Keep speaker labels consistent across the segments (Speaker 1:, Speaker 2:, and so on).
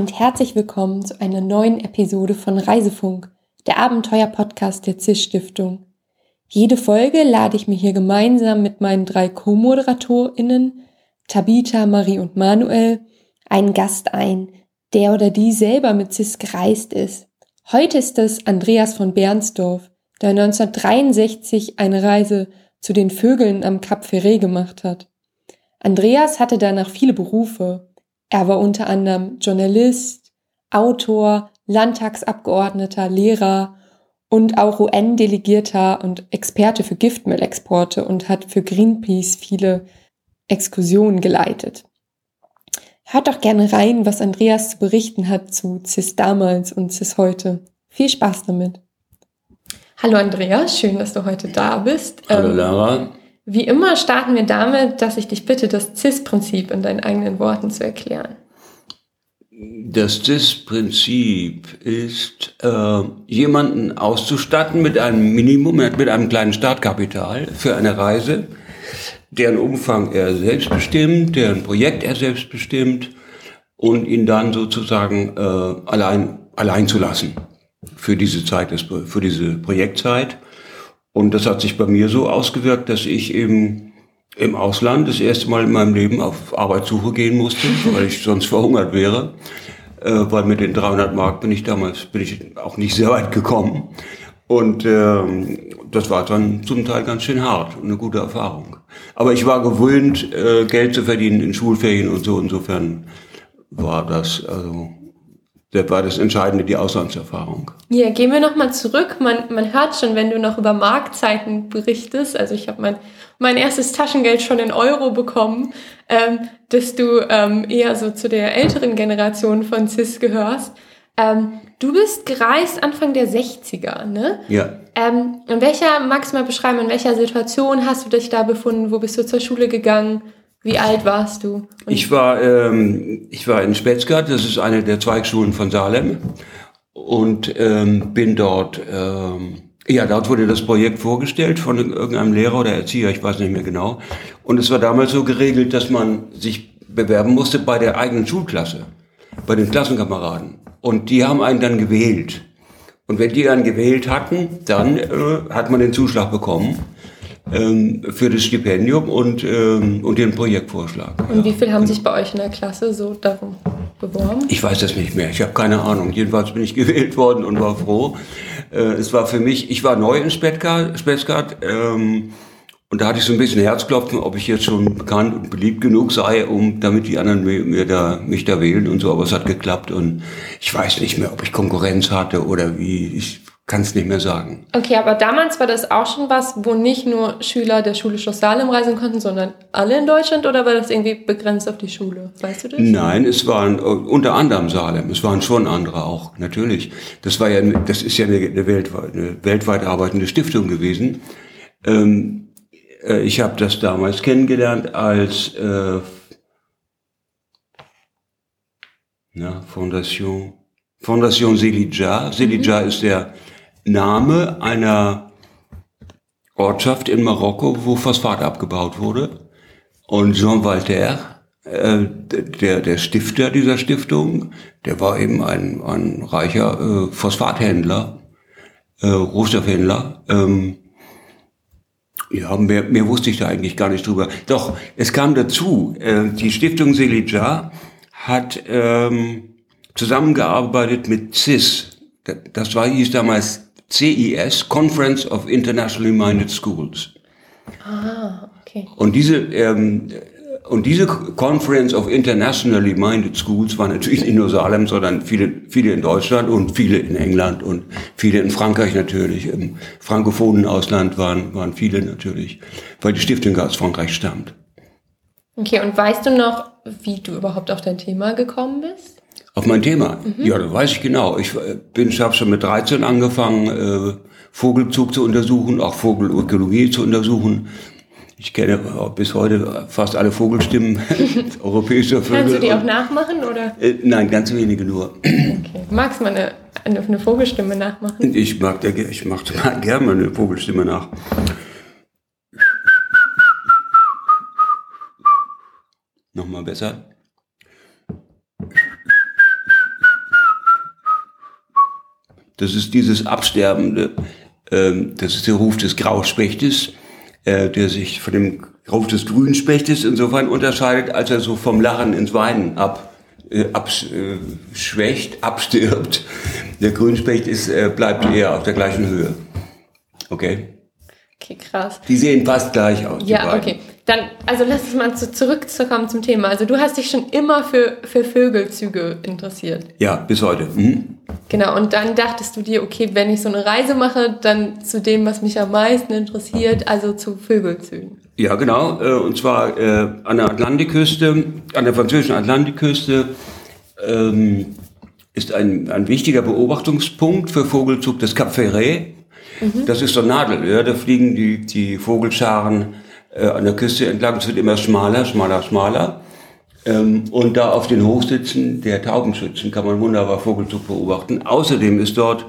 Speaker 1: und herzlich willkommen zu einer neuen Episode von Reisefunk, der Abenteuer-Podcast der CIS Stiftung. Jede Folge lade ich mir hier gemeinsam mit meinen drei Co-ModeratorInnen, Tabitha, Marie und Manuel, einen Gast ein, der oder die selber mit CIS gereist ist. Heute ist es Andreas von Bernsdorf, der 1963 eine Reise zu den Vögeln am Kap Ferret gemacht hat. Andreas hatte danach viele Berufe. Er war unter anderem Journalist, Autor, Landtagsabgeordneter, Lehrer und auch UN-Delegierter und Experte für Giftmüllexporte und hat für Greenpeace viele Exkursionen geleitet. Hört doch gerne rein, was Andreas zu berichten hat zu CIS damals und CIS heute. Viel Spaß damit. Hallo Andreas, schön, dass du heute da bist.
Speaker 2: Hallo ähm, Lara.
Speaker 1: Wie immer starten wir damit, dass ich dich bitte, das CIS-Prinzip in deinen eigenen Worten zu erklären.
Speaker 2: Das CIS-Prinzip ist, äh, jemanden auszustatten mit einem Minimum, mit einem kleinen Startkapital für eine Reise, deren Umfang er selbst bestimmt, deren Projekt er selbst bestimmt und ihn dann sozusagen äh, allein, allein zu lassen für diese Zeit, für diese Projektzeit. Und das hat sich bei mir so ausgewirkt, dass ich eben im Ausland das erste Mal in meinem Leben auf Arbeitssuche gehen musste, weil ich sonst verhungert wäre. Äh, weil mit den 300 Mark bin ich damals bin ich auch nicht sehr weit gekommen. Und ähm, das war dann zum Teil ganz schön hart und eine gute Erfahrung. Aber ich war gewöhnt, äh, Geld zu verdienen in Schulferien und so. Insofern war das also das war das Entscheidende, die Auslandserfahrung.
Speaker 1: Ja, gehen wir nochmal zurück. Man, man hört schon, wenn du noch über Marktzeiten berichtest, also ich habe mein, mein erstes Taschengeld schon in Euro bekommen, ähm, dass du ähm, eher so zu der älteren Generation von CIS gehörst. Ähm, du bist gereist Anfang der 60er, ne?
Speaker 2: Ja.
Speaker 1: Ähm, in welcher, magst du mal beschreiben, in welcher Situation hast du dich da befunden? Wo bist du zur Schule gegangen? Wie alt warst du?
Speaker 2: Und ich war, ähm, ich war in Spetzgart, das ist eine der Zweigschulen von Salem und ähm, bin dort, ähm, ja, dort wurde das Projekt vorgestellt von irgendeinem Lehrer oder Erzieher, ich weiß nicht mehr genau. Und es war damals so geregelt, dass man sich bewerben musste bei der eigenen Schulklasse, bei den Klassenkameraden. Und die haben einen dann gewählt. Und wenn die dann gewählt hatten, dann äh, hat man den Zuschlag bekommen ähm, für das Stipendium und, ähm, und den Projektvorschlag.
Speaker 1: Und ja. wie viele haben sich bei euch in der Klasse so darum beworben?
Speaker 2: Ich weiß das nicht mehr. Ich habe keine Ahnung. Jedenfalls bin ich gewählt worden und war froh. Äh, es war für mich, ich war neu in Spetzgart. Ähm, und da hatte ich so ein bisschen Herzklopfen, ob ich jetzt schon bekannt und beliebt genug sei, um damit die anderen mir, mir da, mich da wählen und so. Aber es hat geklappt und ich weiß nicht mehr, ob ich Konkurrenz hatte oder wie. Ich kann es nicht mehr sagen.
Speaker 1: Okay, aber damals war das auch schon was, wo nicht nur Schüler der Schule Schloss Salem reisen konnten, sondern alle in Deutschland oder war das irgendwie begrenzt auf die Schule? Weißt du das?
Speaker 2: Nein, es waren äh, unter anderem Salem. Es waren schon andere auch, natürlich. Das war ja, das ist ja eine, eine, weltweit, eine weltweit arbeitende Stiftung gewesen. Ähm, äh, ich habe das damals kennengelernt als äh, na, Fondation, Fondation Selija. Selija mhm. ist der Name einer Ortschaft in Marokko, wo Phosphat abgebaut wurde. Und Jean Walter, äh, der, der Stifter dieser Stiftung, der war eben ein, ein reicher äh, Phosphathändler, äh, Rohstoffhändler. Ähm, ja, mehr, mehr wusste ich da eigentlich gar nicht drüber. Doch, es kam dazu, äh, die Stiftung Selija hat ähm, zusammengearbeitet mit CIS. Das war, hieß damals CIS, Conference of Internationally Minded Schools.
Speaker 1: Ah, okay.
Speaker 2: Und diese, ähm, und diese Conference of Internationally Minded Schools war natürlich nicht nur Salem, sondern viele, viele in Deutschland und viele in England und viele in Frankreich natürlich. Im frankophonen Ausland waren, waren viele natürlich, weil die Stiftung aus Frankreich stammt.
Speaker 1: Okay, und weißt du noch, wie du überhaupt auf dein Thema gekommen bist?
Speaker 2: Auf mein Thema? Mhm. Ja, das weiß ich genau. Ich äh, bin, ich habe schon mit 13 angefangen, äh, Vogelzug zu untersuchen, auch Vogelökologie zu untersuchen. Ich kenne bis heute fast alle Vogelstimmen europäischer Vögel.
Speaker 1: Kannst du die auch nachmachen oder?
Speaker 2: Äh, nein, ganz wenige nur.
Speaker 1: Okay. Magst du mal eine, eine Vogelstimme nachmachen?
Speaker 2: Ich mag ich mache gerne mal eine Vogelstimme nach. Nochmal besser. Das ist dieses absterbende, ähm, das ist der Ruf des Grauspechtes, äh, der sich von dem Ruf des Grünspechtes insofern unterscheidet, als er so vom Lachen ins Weinen ab äh, abschwächt, äh, abstirbt. Der Grünspecht ist, äh, bleibt eher auf der gleichen Höhe. Okay?
Speaker 1: Okay, krass.
Speaker 2: Die sehen fast gleich aus.
Speaker 1: Ja, okay. Dann, also lass uns mal zu, zurückzukommen zum Thema. Also du hast dich schon immer für, für Vögelzüge interessiert.
Speaker 2: Ja, bis heute. Mhm.
Speaker 1: Genau, und dann dachtest du dir, okay, wenn ich so eine Reise mache, dann zu dem, was mich am meisten interessiert, also zu Vögelzügen.
Speaker 2: Ja, genau. Äh, und zwar äh, an der Atlantikküste, an der französischen Atlantikküste ähm, ist ein, ein wichtiger Beobachtungspunkt für Vogelzug das Cap Ferret. Mhm. Das ist so Nadel, ja, da fliegen die, die Vogelscharen äh, an der Küste entlang. Es wird immer schmaler, schmaler, schmaler. Ähm, und da auf den Hochsitzen der Taubenschützen kann man wunderbar Vogelzug beobachten. Außerdem ist dort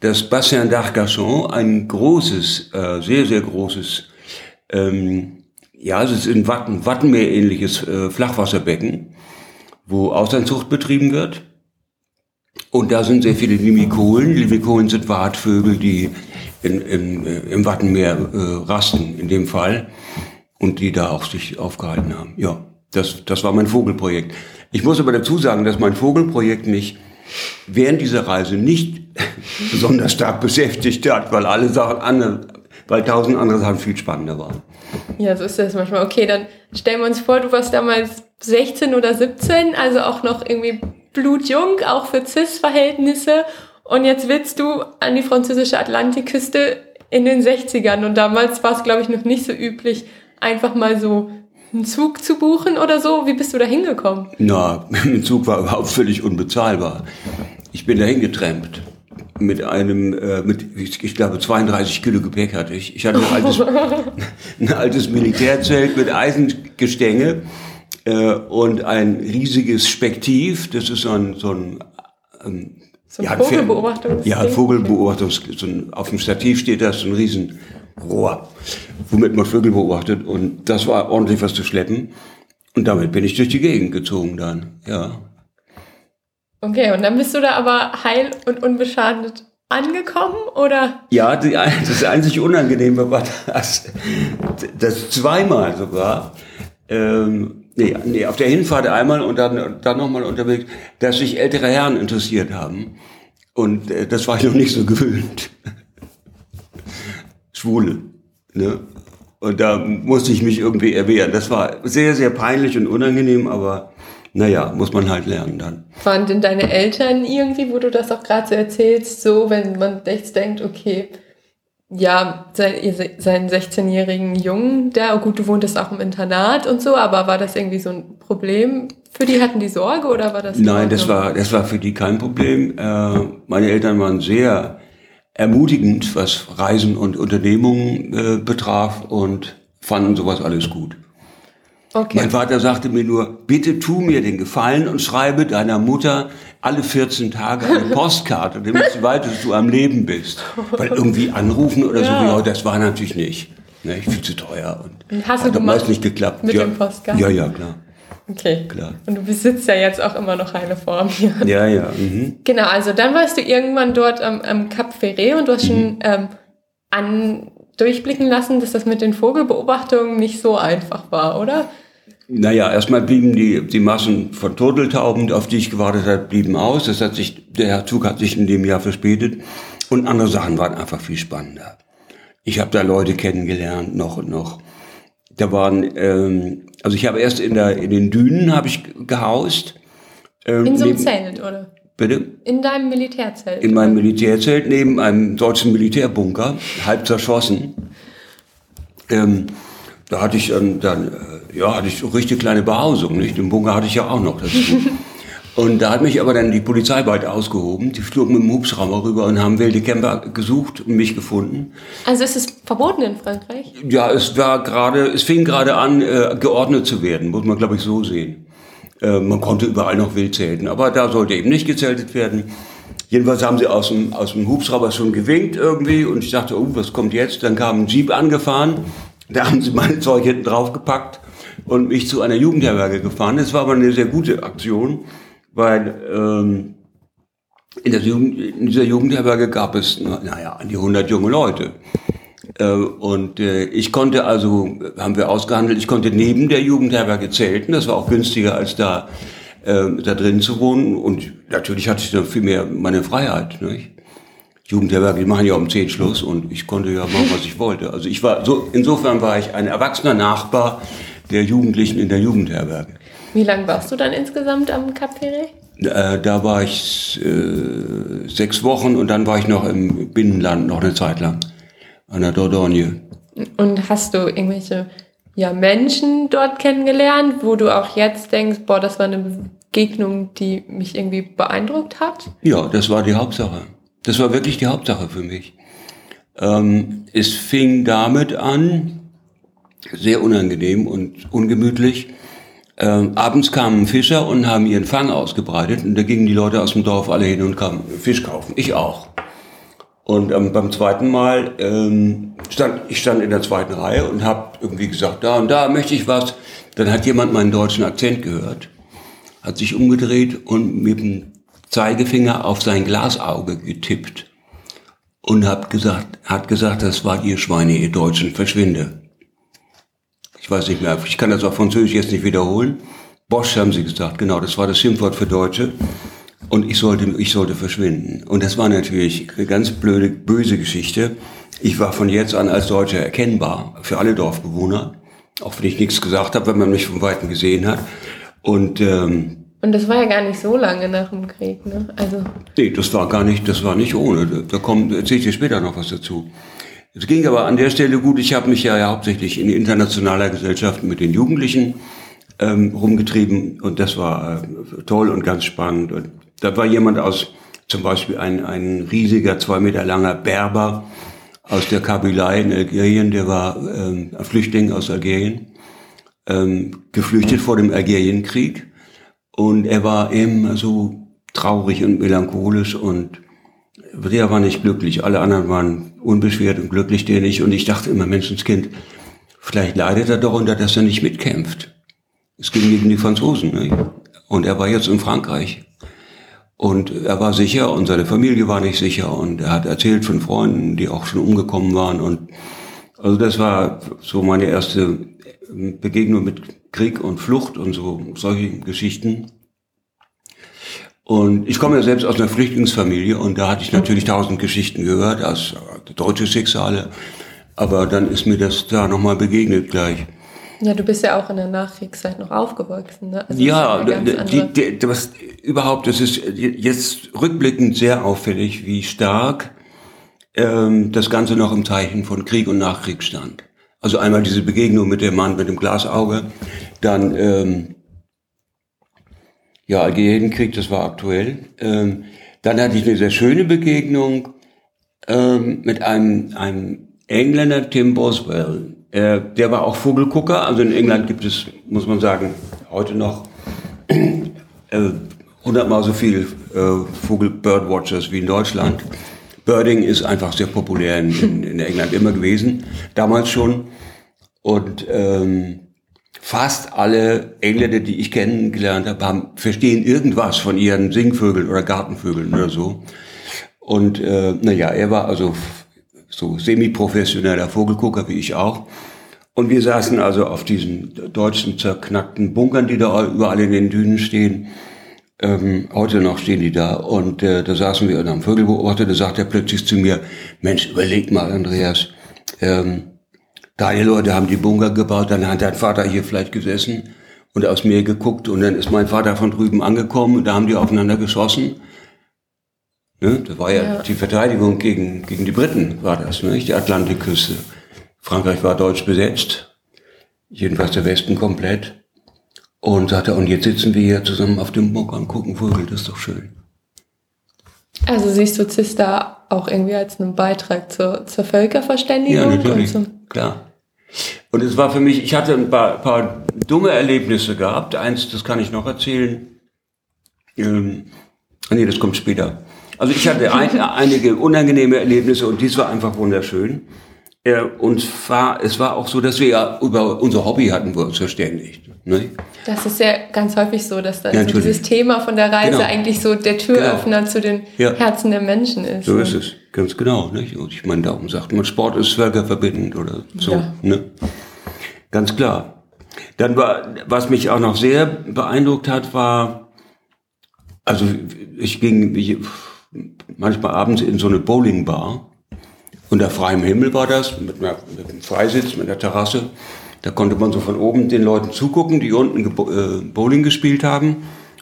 Speaker 2: das Bassin d'Arcachon, ein großes, äh, sehr, sehr großes, ähm, ja, es ist ein Watten, Wattenmeer ähnliches äh, Flachwasserbecken, wo Auslandszucht betrieben wird. Und da sind sehr viele Limikolen. Limikolen sind Wartvögel, die in, in, äh, im Wattenmeer äh, rasten, in dem Fall. Und die da auch sich aufgehalten haben. Ja, das, das war mein Vogelprojekt. Ich muss aber dazu sagen, dass mein Vogelprojekt mich während dieser Reise nicht besonders stark beschäftigt hat, weil alle Sachen andere, weil tausend andere Sachen viel spannender waren.
Speaker 1: Ja, so ist das manchmal. Okay, dann stellen wir uns vor, du warst damals 16 oder 17, also auch noch irgendwie blutjung, auch für CIS-Verhältnisse. Und jetzt willst du an die französische Atlantikküste in den 60ern. Und damals war es, glaube ich, noch nicht so üblich, einfach mal so einen Zug zu buchen oder so. Wie bist du da hingekommen?
Speaker 2: Na, ein Zug war überhaupt völlig unbezahlbar. Ich bin dahin getrampt mit einem, äh, mit, ich glaube, 32 Kilo Gepäck hatte ich. Ich hatte ein altes, ein altes Militärzelt mit Eisengestänge äh, und ein riesiges Spektiv. Das ist so ein, so ein
Speaker 1: ähm, so ein ja, Vogelbeobachtungs
Speaker 2: Ja, Vogelbeobachtungs so ein, auf dem Stativ steht da so ein Riesenrohr, womit man Vögel beobachtet. Und das war ordentlich was zu schleppen. Und damit bin ich durch die Gegend gezogen dann, ja.
Speaker 1: Okay, und dann bist du da aber heil und unbeschadet angekommen, oder?
Speaker 2: Ja, die, das einzig Unangenehme war das, das zweimal sogar. Ähm, Nee, nee, auf der Hinfahrt einmal und dann, dann nochmal unterwegs, dass sich ältere Herren interessiert haben. Und äh, das war ich noch nicht so gewöhnt. Schwule. Ne? Und da musste ich mich irgendwie erwehren. Das war sehr, sehr peinlich und unangenehm, aber naja, muss man halt lernen dann.
Speaker 1: Waren denn deine Eltern irgendwie, wo du das auch gerade so erzählst, so, wenn man echt denkt, okay, ja, seinen 16-jährigen Jungen da, oh gut, du wohntest auch im Internat und so, aber war das irgendwie so ein Problem für die? Hatten die Sorge oder war das?
Speaker 2: Nein, das war, das war für die kein Problem. Äh, meine Eltern waren sehr ermutigend, was Reisen und Unternehmungen äh, betraf und fanden sowas alles gut. Okay. Mein Vater sagte mir nur, bitte tu mir den Gefallen und schreibe deiner Mutter alle 14 Tage eine Postkarte, damit sie weiß, dass du am Leben bist. Weil irgendwie anrufen oder ja. so, ja, das war natürlich nicht. Ne, viel zu teuer. Und
Speaker 1: Hast du hat
Speaker 2: nicht geklappt.
Speaker 1: Mit
Speaker 2: ja.
Speaker 1: dem Postkarten?
Speaker 2: Ja, ja, klar.
Speaker 1: Okay. Klar. Und du besitzt ja jetzt auch immer noch eine Form hier.
Speaker 2: Ja, ja. Mhm.
Speaker 1: Genau, also dann warst du irgendwann dort am, am Cap Ferret und du hast mhm. schon ähm, an, durchblicken lassen, dass das mit den Vogelbeobachtungen nicht so einfach war, oder?
Speaker 2: Naja, erstmal blieben die, die Massen von Turteltauben, auf die ich gewartet habe, blieben aus. Das hat sich, der Zug hat sich in dem Jahr verspätet. Und andere Sachen waren einfach viel spannender. Ich habe da Leute kennengelernt, noch und noch. Da waren, ähm, also ich habe erst in, der, in den Dünen habe ich gehaust.
Speaker 1: Ähm, in so einem Zelt, oder?
Speaker 2: Bitte?
Speaker 1: In deinem Militärzelt?
Speaker 2: In meinem Militärzelt, neben einem deutschen Militärbunker, halb zerschossen. Ähm, da hatte ich dann, dann äh, ja, hatte ich so richtig kleine Behausung, nicht? Den Bunker hatte ich ja auch noch dazu. Und da hat mich aber dann die Polizei bald ausgehoben. Die flogen mit dem Hubschrauber rüber und haben wilde Camper gesucht und mich gefunden.
Speaker 1: Also ist es verboten in Frankreich?
Speaker 2: Ja, es war gerade, es fing gerade an, äh, geordnet zu werden, muss man glaube ich so sehen. Äh, man konnte überall noch wild zelten, aber da sollte eben nicht gezeltet werden. Jedenfalls haben sie aus dem, aus dem Hubschrauber schon gewinkt irgendwie und ich dachte, oh, was kommt jetzt? Dann kam ein Jeep angefahren da haben sie meine Zeug hinten draufgepackt und mich zu einer Jugendherberge gefahren. Das war aber eine sehr gute Aktion, weil ähm, in, Jugend, in dieser Jugendherberge gab es, naja, an die 100 junge Leute. Äh, und äh, ich konnte also, haben wir ausgehandelt, ich konnte neben der Jugendherberge zelten. Das war auch günstiger, als da, äh, da drin zu wohnen. Und natürlich hatte ich dann viel mehr meine Freiheit. Nicht? Jugendherberge, die machen ja um 10 Schluss und ich konnte ja machen, was ich wollte. Also ich war, so, insofern war ich ein erwachsener Nachbar der Jugendlichen in der Jugendherberge.
Speaker 1: Wie lange warst du dann insgesamt am Café?
Speaker 2: Äh, da war ich äh, sechs Wochen und dann war ich noch im Binnenland noch eine Zeit lang an der Dordogne.
Speaker 1: Und hast du irgendwelche ja, Menschen dort kennengelernt, wo du auch jetzt denkst, boah, das war eine Begegnung, die mich irgendwie beeindruckt hat?
Speaker 2: Ja, das war die Hauptsache. Das war wirklich die Hauptsache für mich. Ähm, es fing damit an, sehr unangenehm und ungemütlich. Ähm, abends kamen Fischer und haben ihren Fang ausgebreitet und da gingen die Leute aus dem Dorf alle hin und kamen Fisch kaufen. Ich auch. Und ähm, beim zweiten Mal ähm, stand ich stand in der zweiten Reihe und habe irgendwie gesagt, da und da möchte ich was. Dann hat jemand meinen deutschen Akzent gehört, hat sich umgedreht und mit dem Zeigefinger auf sein Glasauge getippt und hat gesagt, hat gesagt, das war ihr Schweine, ihr Deutschen, verschwinde. Ich weiß nicht mehr, ich kann das auf Französisch jetzt nicht wiederholen. Bosch haben sie gesagt, genau, das war das Schimpfwort für Deutsche. Und ich sollte, ich sollte verschwinden. Und das war natürlich eine ganz blöde, böse Geschichte. Ich war von jetzt an als Deutscher erkennbar für alle Dorfbewohner, auch wenn ich nichts gesagt habe, wenn man mich von Weitem gesehen hat. Und ähm,
Speaker 1: und das war ja gar nicht so lange nach dem Krieg, ne? Also
Speaker 2: nee, das war gar nicht, das war nicht ohne. Da kommt, erzähle ich dir später noch was dazu. Es ging aber an der Stelle gut. Ich habe mich ja, hauptsächlich in internationaler Gesellschaft mit den Jugendlichen ähm, rumgetrieben und das war äh, toll und ganz spannend. Und da war jemand aus, zum Beispiel ein, ein riesiger, zwei Meter langer Berber aus der Kabylei in Algerien, der war ähm, ein Flüchtling aus Algerien, ähm, geflüchtet vor dem Algerienkrieg. Und er war immer so traurig und melancholisch und der war nicht glücklich. Alle anderen waren unbeschwert und glücklich, der nicht. Und ich dachte immer, Menschenskind, vielleicht leidet er darunter, dass er nicht mitkämpft. Es ging gegen die Franzosen. Ne? Und er war jetzt in Frankreich. Und er war sicher und seine Familie war nicht sicher und er hat erzählt von Freunden, die auch schon umgekommen waren und also das war so meine erste Begegnung mit Krieg und Flucht und so solche Geschichten. Und ich komme ja selbst aus einer Flüchtlingsfamilie und da hatte ich natürlich tausend Geschichten gehört, aus deutsche Schicksale. Aber dann ist mir das da nochmal begegnet gleich.
Speaker 1: Ja, du bist ja auch in der Nachkriegszeit noch aufgewachsen. Ne?
Speaker 2: Also ja, die, die, was überhaupt, das ist jetzt rückblickend sehr auffällig, wie stark ähm, das Ganze noch im Zeichen von Krieg und Nachkrieg stand. Also einmal diese Begegnung mit dem Mann mit dem Glasauge, dann ähm, ja Algerienkrieg, das war aktuell. Ähm, dann hatte ich eine sehr schöne Begegnung ähm, mit einem, einem Engländer, Tim Boswell, äh, der war auch Vogelgucker. Also in England gibt es, muss man sagen, heute noch äh, hundertmal so viel äh, Vogel-Birdwatchers wie in Deutschland. Birding ist einfach sehr populär in, in, England immer gewesen, damals schon. Und ähm, fast alle Engländer, die ich kennengelernt habe, haben, verstehen irgendwas von ihren Singvögeln oder Gartenvögeln oder so. Und äh, naja, er war also so semi-professioneller Vogelgucker wie ich auch. Und wir saßen also auf diesen deutschen zerknackten Bunkern, die da überall in den Dünen stehen. Ähm, heute noch stehen die da. Und äh, da saßen wir und haben Vögel beobachtet. Da sagt er plötzlich zu mir, Mensch, überleg mal, Andreas, ähm, deine Leute haben die Bunker gebaut, dann hat dein Vater hier vielleicht gesessen und aus mir geguckt und dann ist mein Vater von drüben angekommen und da haben die aufeinander geschossen. Ne? Das war ja, ja, die Verteidigung gegen, gegen die Briten, war das, ne? die Atlantikküste. Frankreich war deutsch besetzt, jedenfalls der Westen komplett. Und sagte, und jetzt sitzen wir hier zusammen auf dem Bock und gucken Vögel, das ist doch schön.
Speaker 1: Also siehst du Zista auch irgendwie als einen Beitrag zur, zur Völkerverständigung? Ja,
Speaker 2: natürlich, klar. Und es war für mich, ich hatte ein paar, paar dumme Erlebnisse gehabt. Eins, das kann ich noch erzählen. Ähm, nee, das kommt später. Also ich hatte ein, einige unangenehme Erlebnisse und dies war einfach wunderschön. Äh, uns war, es war auch so, dass wir ja über unser Hobby hatten wir uns verständigt. Ne?
Speaker 1: Das ist ja ganz häufig so, dass dann ja, so dieses Thema von der Reise genau. eigentlich so der Türöffner genau. zu den ja. Herzen der Menschen ist.
Speaker 2: So ist es, ganz genau. Nicht? Und ich meine, darum sagt man, Sport ist völkerverbindend oder so. Ja. Ne? Ganz klar. Dann war, was mich auch noch sehr beeindruckt hat, war, also ich ging manchmal abends in so eine Bowlingbar unter freiem Himmel war das, mit, einer, mit einem Freisitz, mit einer Terrasse. Da konnte man so von oben den Leuten zugucken, die unten äh, Bowling gespielt haben.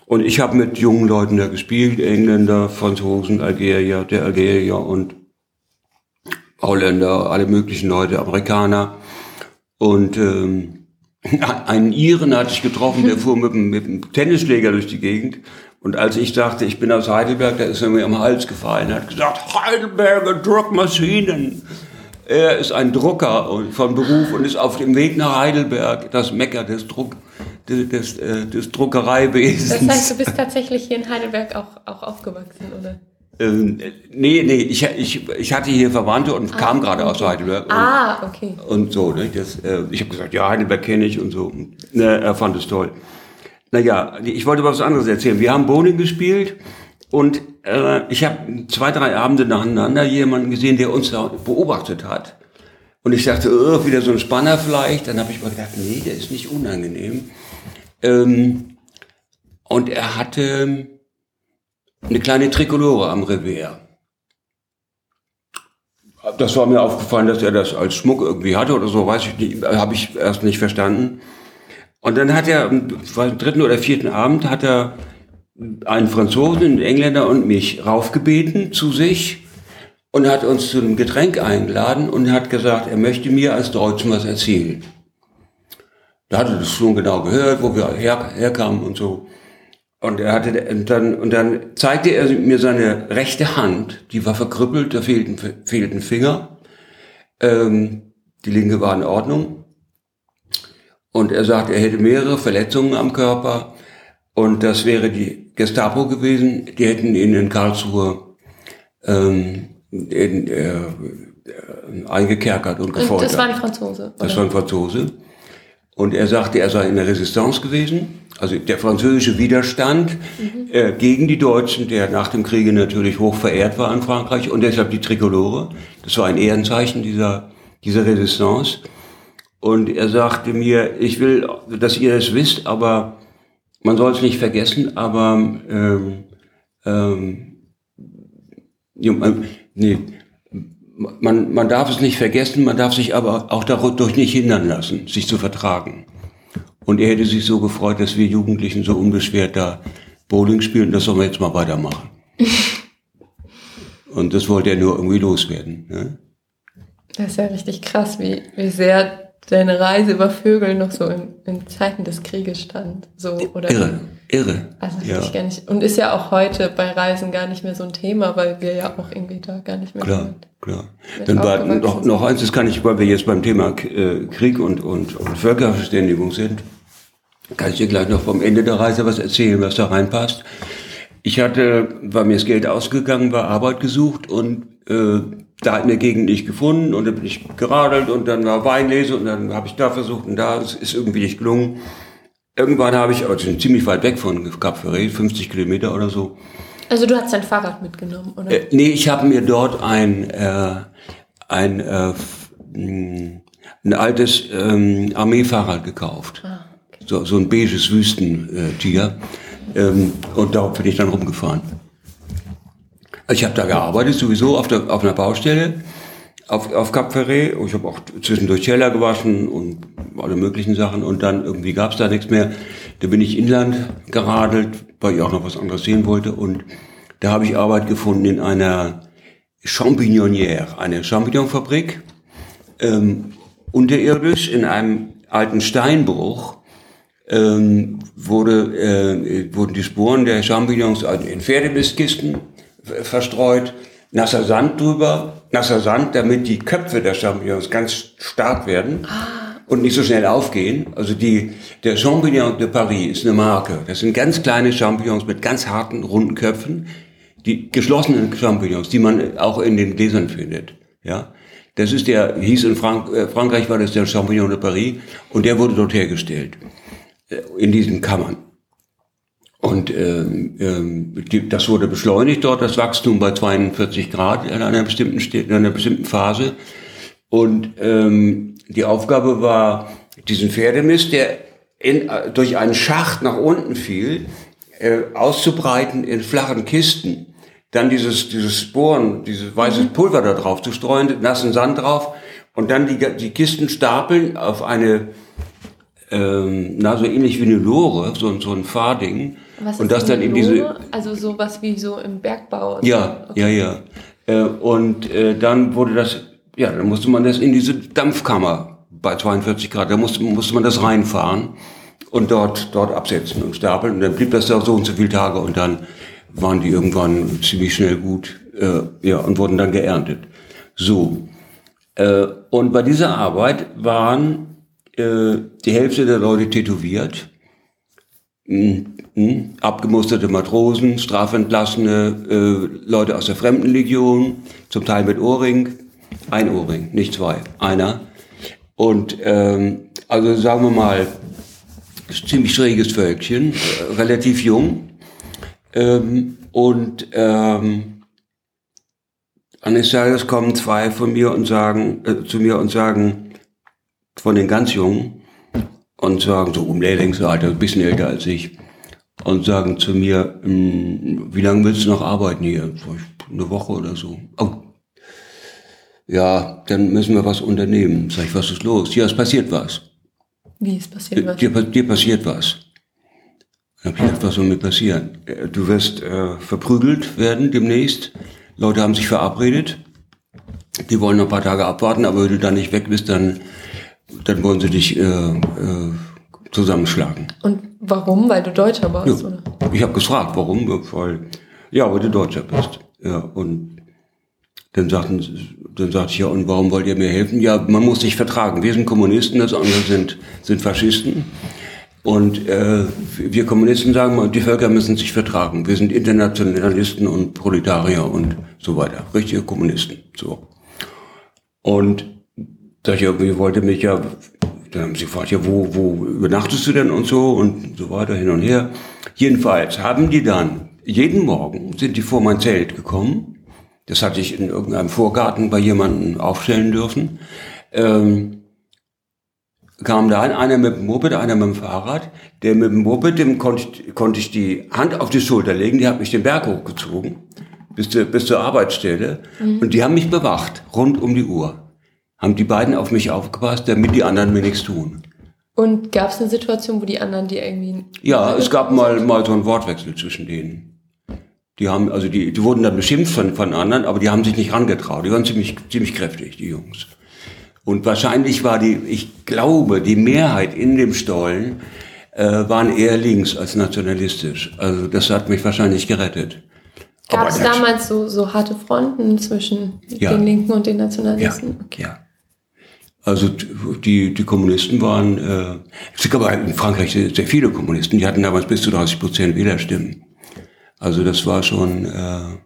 Speaker 2: Und ich habe mit jungen Leuten da gespielt, Engländer, Franzosen, Algerier, der Algerier und Holländer, alle möglichen Leute, Amerikaner. Und ähm, einen Iren hatte ich getroffen, der fuhr mit, mit einem Tennisschläger durch die Gegend. Und als ich sagte, ich bin aus Heidelberg, da ist er mir am Hals gefallen. Er hat gesagt, Heidelberger Druckmaschinen. Er ist ein Drucker von Beruf und ist auf dem Weg nach Heidelberg, das Mecker des Druck, des, des, äh, des Druckereiwesens.
Speaker 1: Das heißt, du bist tatsächlich hier in Heidelberg auch, auch aufgewachsen, oder?
Speaker 2: Ähm, nee, nee, ich, ich, ich hatte hier Verwandte und ah, kam gerade okay. aus Heidelberg. Und,
Speaker 1: ah, okay.
Speaker 2: Und so, ne, das, äh, ich habe gesagt, ja, Heidelberg kenne ich und so. Ne, er fand es toll. Naja, ich wollte was anderes erzählen. Wir haben Bowling gespielt und äh, ich habe zwei, drei Abende nacheinander jemanden gesehen, der uns beobachtet hat. Und ich dachte, oh, wieder so ein Spanner vielleicht. Dann habe ich mal gedacht, nee, der ist nicht unangenehm. Ähm, und er hatte eine kleine Trikolore am Revers. Das war mir aufgefallen, dass er das als Schmuck irgendwie hatte oder so, weiß ich nicht, habe ich erst nicht verstanden. Und dann hat er, am dritten oder vierten Abend, hat er einen Franzosen, einen Engländer und mich raufgebeten zu sich und hat uns zu einem Getränk eingeladen und hat gesagt, er möchte mir als Deutschen was erzählen. Da hatte das schon genau gehört, wo wir her, herkamen und so. Und er hatte und dann und dann zeigte er mir seine rechte Hand, die war verkrüppelt, da fehlten fehlten Finger. Ähm, die linke war in Ordnung. Und er sagt, er hätte mehrere Verletzungen am Körper und das wäre die Gestapo gewesen. Die hätten ihn in Karlsruhe ähm, in, äh, eingekerkert und gefoltert.
Speaker 1: Das war ein Franzose?
Speaker 2: Oder? Das war ein Franzose. Und er sagte, er sei in der Resistance gewesen, also der französische Widerstand mhm. äh, gegen die Deutschen, der nach dem Kriege natürlich hoch verehrt war in Frankreich und deshalb die Trikolore. Das war ein Ehrenzeichen dieser, dieser Resistance. Und er sagte mir, ich will, dass ihr es wisst, aber man soll es nicht vergessen, aber ähm, ähm, nee, man, man darf es nicht vergessen, man darf sich aber auch dadurch nicht hindern lassen, sich zu vertragen. Und er hätte sich so gefreut, dass wir Jugendlichen so unbeschwert da Bowling spielen, das sollen wir jetzt mal weitermachen. Und das wollte er nur irgendwie loswerden. Ne?
Speaker 1: Das ist ja richtig krass, wie, wie sehr deine Reise über Vögel noch so in, in Zeiten des Krieges stand. So, oder
Speaker 2: irre, irre.
Speaker 1: Also ja. ich gar nicht. Und ist ja auch heute bei Reisen gar nicht mehr so ein Thema, weil wir ja auch irgendwie da gar nicht mehr
Speaker 2: Klar, mit, klar. Dann war noch, noch eins, das kann ich, weil wir jetzt beim Thema äh, Krieg und, und, und Völkerverständigung sind, kann ich dir gleich noch vom Ende der Reise was erzählen, was da reinpasst. Ich hatte, war mir das Geld ausgegangen, war Arbeit gesucht und äh, da in der Gegend nicht gefunden und dann bin ich geradelt und dann war Weinlese und dann habe ich da versucht und da es ist irgendwie nicht gelungen. Irgendwann habe ich, also ziemlich weit weg von Cap Ferret, 50 Kilometer oder so.
Speaker 1: Also du hast dein Fahrrad mitgenommen, oder?
Speaker 2: Äh, nee, ich habe mir dort ein, äh, ein, äh, ein altes ähm, Armeefahrrad gekauft. Ah, okay. so, so ein beiges Wüstentier. Ähm, und darauf bin ich dann rumgefahren. Ich habe da gearbeitet, sowieso auf, der, auf einer Baustelle auf, auf Cap Ferret. Ich habe auch zwischendurch Teller gewaschen und alle möglichen Sachen. Und dann irgendwie gab es da nichts mehr. Da bin ich inland geradelt, weil ich auch noch was anderes sehen wollte. Und da habe ich Arbeit gefunden in einer Champignonière, eine Champignonfabrik, ähm, unterirdisch in einem alten Steinbruch. Ähm, wurde, äh, wurden die Spuren der Champignons in Pferdebisskisten verstreut, nasser Sand drüber, nasser Sand, damit die Köpfe der Champignons ganz stark werden ah. und nicht so schnell aufgehen. Also die, der Champignon de Paris ist eine Marke. Das sind ganz kleine Champignons mit ganz harten, runden Köpfen, die geschlossenen Champignons, die man auch in den Gläsern findet. Ja, Das ist der, hieß in Frank äh, Frankreich war das der Champignon de Paris und der wurde dort hergestellt. Äh, in diesen Kammern. Und ähm, ähm, die, das wurde beschleunigt dort, das Wachstum bei 42 Grad in einer bestimmten, in einer bestimmten Phase. Und ähm, die Aufgabe war, diesen Pferdemist, der in, durch einen Schacht nach unten fiel, äh, auszubreiten in flachen Kisten. Dann dieses, dieses Sporen, dieses weißes mhm. Pulver da drauf zu streuen, nassen Sand drauf und dann die, die Kisten stapeln auf eine, ähm, na, so ähnlich wie eine Lore, so, so ein Fahrding.
Speaker 1: Was und das dann in diese. Also sowas wie so im Bergbau.
Speaker 2: Ja, okay. ja, ja. Äh, und äh, dann wurde das, ja, dann musste man das in diese Dampfkammer bei 42 Grad, da musste, musste man das reinfahren und dort, dort absetzen und stapeln. Und dann blieb das da so und so viele Tage und dann waren die irgendwann ziemlich schnell gut, äh, ja, und wurden dann geerntet. So. Äh, und bei dieser Arbeit waren äh, die Hälfte der Leute tätowiert, mh, mh, abgemusterte Matrosen, strafentlassene äh, Leute aus der Fremdenlegion, zum Teil mit Ohrring, ein Ohrring, nicht zwei, einer. Und ähm, also sagen wir mal, ziemlich schräges Völkchen, äh, relativ jung. Ähm, und ähm, eines Tages kommen zwei von mir und sagen, äh, zu mir und sagen, von den ganz Jungen, und sagen so um Lehrlingsalter, ein bisschen älter als ich, und sagen zu mir, hm, wie lange willst du noch arbeiten hier? Eine Woche oder so. Oh, ja, dann müssen wir was unternehmen. Sag ich, was ist los? Ja, es passiert was.
Speaker 1: Wie es passiert was?
Speaker 2: Dir, dir passiert was. Dann hab ich gedacht, was soll mir passieren? Äh, du wirst äh, verprügelt werden demnächst. Leute haben sich verabredet. Die wollen noch ein paar Tage abwarten, aber wenn du da nicht weg bist, dann, dann wollen sie dich äh, äh, zusammenschlagen.
Speaker 1: Und warum? Weil du Deutscher warst, ja. oder?
Speaker 2: Ich habe gefragt, warum? Weil, ja, weil du Deutscher bist. Ja, und dann sagten, dann sagte ich, ja, und warum wollt ihr mir helfen? Ja, man muss sich vertragen. Wir sind Kommunisten, das andere sind, sind Faschisten. Und äh, wir Kommunisten sagen, die Völker müssen sich vertragen. Wir sind Internationalisten und Proletarier und so weiter. Richtige Kommunisten. So. Und da ich irgendwie wollte mich ja, dann haben sie gefragt, ja, wo, wo übernachtest du denn und so und so weiter hin und her. Jedenfalls haben die dann, jeden Morgen sind die vor mein Zelt gekommen das hatte ich in irgendeinem Vorgarten bei jemandem aufstellen dürfen. Ähm, kam da einer mit dem Moped, einer mit dem Fahrrad. Der mit dem Moped, dem konnte, konnte ich die Hand auf die Schulter legen, die hat mich den Berg hochgezogen bis, zur, bis zur Arbeitsstelle. Mhm. Und die haben mich bewacht, rund um die Uhr. Haben die beiden auf mich aufgepasst, damit die anderen mir nichts tun.
Speaker 1: Und gab es eine Situation, wo die anderen die irgendwie...
Speaker 2: Ja, es gab mal, mal so einen Wortwechsel zwischen denen. Die haben, also die, die wurden dann beschimpft von, von anderen, aber die haben sich nicht rangetraut. Die waren ziemlich, ziemlich kräftig, die Jungs. Und wahrscheinlich war die, ich glaube, die Mehrheit in dem Stollen äh, waren eher links als nationalistisch. Also das hat mich wahrscheinlich gerettet.
Speaker 1: Gab es damals so, so harte Fronten zwischen ja. den Linken und den Nationalisten?
Speaker 2: Ja, okay. ja. Also die, die Kommunisten waren, äh, es gab in Frankreich sehr, sehr viele Kommunisten, die hatten damals bis zu 30 Prozent Wählerstimmen. Also das war schon, äh,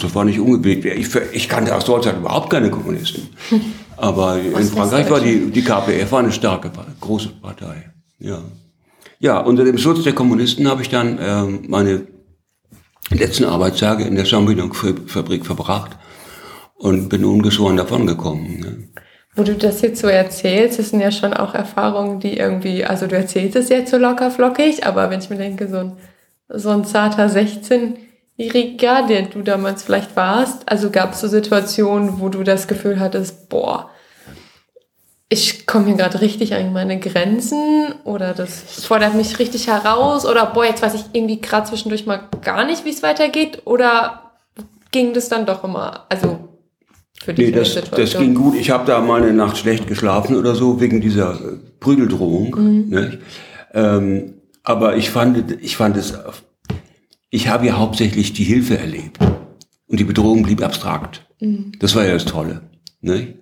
Speaker 2: das war nicht ungebeten. Ich, ich kannte aus Deutschland überhaupt keine Kommunisten. Aber in Frankreich war die, die KPF war eine starke, große Partei. Ja. Ja, unter dem Schutz der Kommunisten habe ich dann äh, meine letzten Arbeitstage in der Champignon-Fabrik verbracht und bin ungeschoren davongekommen. Ne?
Speaker 1: Wo du das jetzt so erzählst, das sind ja schon auch Erfahrungen, die irgendwie, also du erzählst es jetzt so locker flockig, aber wenn ich mir denke, so ein so ein zarter 16-Jähriger, der du damals vielleicht warst? Also gab es so Situationen, wo du das Gefühl hattest, boah, ich komme hier gerade richtig an meine Grenzen oder das fordert mich richtig heraus oder boah, jetzt weiß ich irgendwie gerade zwischendurch mal gar nicht, wie es weitergeht oder ging das dann doch immer, also
Speaker 2: für dich nee, das, das ging gut. Ich habe da mal eine Nacht schlecht geschlafen oder so wegen dieser Prügeldrohung. Mhm. Ne? Ähm, aber ich fand, ich fand es, ich habe ja hauptsächlich die Hilfe erlebt. Und die Bedrohung blieb abstrakt. Mhm. Das war ja das Tolle. Ne?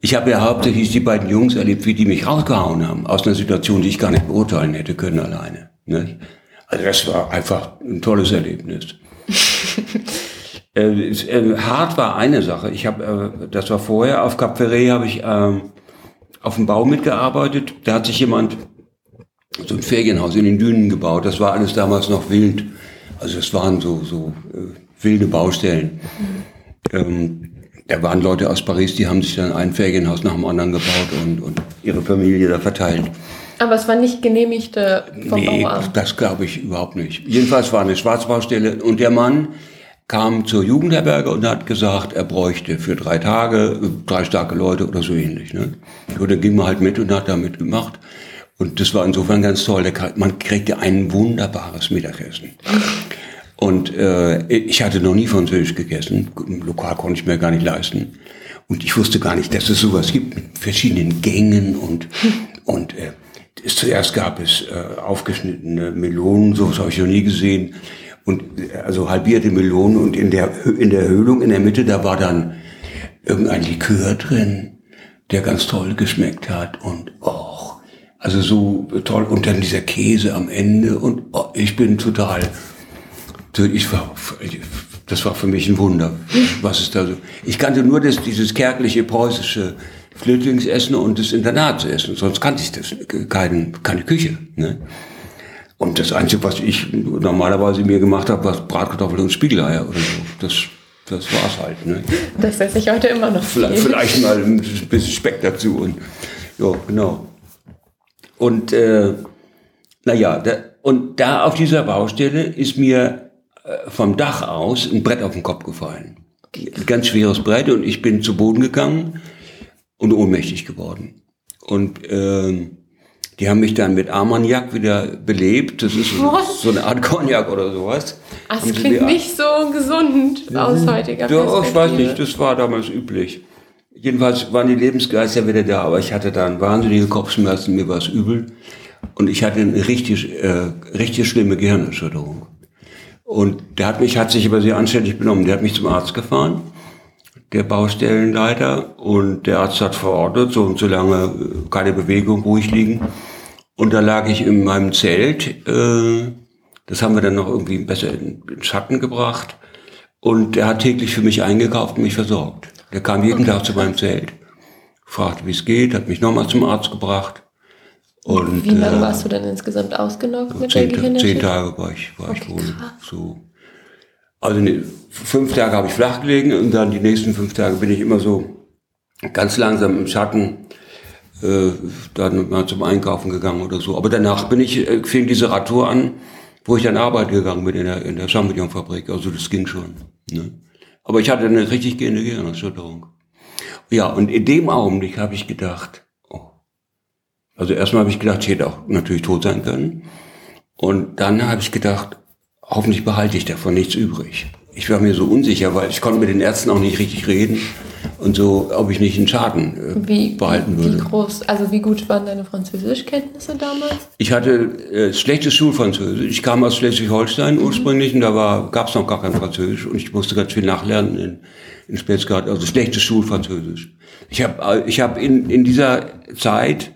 Speaker 2: Ich habe ja hauptsächlich die beiden Jungs erlebt, wie die mich rausgehauen haben, aus einer Situation, die ich gar nicht beurteilen hätte können alleine. Ne? Also das war einfach ein tolles Erlebnis. Äh, äh, hart war eine Sache. Ich habe, äh, das war vorher auf Cap Ferret habe ich ähm, auf dem Bau mitgearbeitet. Da hat sich jemand so ein Ferienhaus in den Dünen gebaut. Das war alles damals noch wild. Also es waren so so äh, wilde Baustellen. Mhm. Ähm, da waren Leute aus Paris, die haben sich dann ein Ferienhaus nach dem anderen gebaut und, und ihre Familie da verteilt.
Speaker 1: Aber es war nicht genehmigte
Speaker 2: vom nee, Bauamt. das glaube ich überhaupt nicht. Jedenfalls war eine Schwarzbaustelle und der Mann kam zur Jugendherberge und hat gesagt, er bräuchte für drei Tage drei starke Leute oder so ähnlich. Ne? Und dann ging man halt mit und hat da mitgemacht. Und das war insofern ganz toll. Man kriegte ein wunderbares Mittagessen. Und äh, ich hatte noch nie Französisch gegessen. Lokal konnte ich mir gar nicht leisten. Und ich wusste gar nicht, dass es sowas gibt mit verschiedenen Gängen und, und äh, zuerst gab es äh, aufgeschnittene Melonen, sowas habe ich noch nie gesehen und also halbierte Melonen und in der, in der Höhlung in der Mitte, da war dann irgendein Likör drin, der ganz toll geschmeckt hat und oh, also so toll und dann dieser Käse am Ende und oh, ich bin total, ich war, das war für mich ein Wunder, was ist da so. Ich kannte nur das, dieses kärgliche preußische Flüchtlingsessen und das Internatsessen, sonst kannte ich das, keine, keine Küche. Ne? Und das Einzige, was ich normalerweise mir gemacht habe, war Bratkartoffeln und Spiegeleier oder so. Das, das war's halt. Ne?
Speaker 1: Das esse ich heute immer noch.
Speaker 2: Vielleicht, vielleicht mal ein bisschen Speck dazu. Und, ja, genau. Und äh, naja, da, und da auf dieser Baustelle ist mir äh, vom Dach aus ein Brett auf den Kopf gefallen. Ein ganz schweres Brett und ich bin zu Boden gegangen und ohnmächtig geworden. Und äh, die haben mich dann mit Armagnac wieder belebt. Das ist so, so eine Art Cognac oder sowas.
Speaker 1: Das haben klingt nicht so gesund ja. aus heutiger
Speaker 2: Ja, ich weiß nicht, das war damals üblich. Jedenfalls waren die Lebensgeister wieder da, aber ich hatte da wahnsinnige Kopfschmerzen, mir war es übel. Und ich hatte eine richtig, äh, richtig schlimme Gehirnerschütterung. Und der hat mich, hat sich aber sehr anständig benommen. Der hat mich zum Arzt gefahren, der Baustellenleiter, und der Arzt hat verordnet, so und so lange keine Bewegung, ruhig liegen. Und da lag ich in meinem Zelt. Äh, das haben wir dann noch irgendwie besser in, in Schatten gebracht. Und er hat täglich für mich eingekauft und mich versorgt. Der kam jeden. Tag zu meinem Zelt, fragte, wie es geht, hat mich nochmal zum Arzt gebracht.
Speaker 1: Und, wie lange äh, warst du denn insgesamt ausgenockt mit zehn,
Speaker 2: Zehn Tage war ich, war okay, ich wohl so. Also ne, fünf Tage habe ich flach gelegen und dann die nächsten fünf Tage bin ich immer so ganz langsam im Schatten äh, dann mal zum Einkaufen gegangen oder so. Aber danach bin ich, äh, fing diese Radtour an, wo ich dann arbeiten gegangen bin in der, in der Champignon-Fabrik. Also das ging schon. Ne? Aber ich hatte eine richtig gehende Gehirnerschütterung. Ja, und in dem Augenblick habe ich gedacht, oh. Also erstmal habe ich gedacht, ich hätte auch natürlich tot sein können. Und dann habe ich gedacht, hoffentlich behalte ich davon nichts übrig. Ich war mir so unsicher, weil ich konnte mit den Ärzten auch nicht richtig reden und so, ob ich nicht einen Schaden äh, wie, behalten würde.
Speaker 1: Wie groß, also wie gut waren deine Französischkenntnisse damals?
Speaker 2: Ich hatte äh, schlechtes Schulfranzösisch. Ich kam aus Schleswig-Holstein mhm. ursprünglich und da gab es noch gar kein Französisch und ich musste ganz viel nachlernen in, in Spätsgard, also schlechtes Schulfranzösisch. Ich habe äh, ich hab in, in dieser Zeit,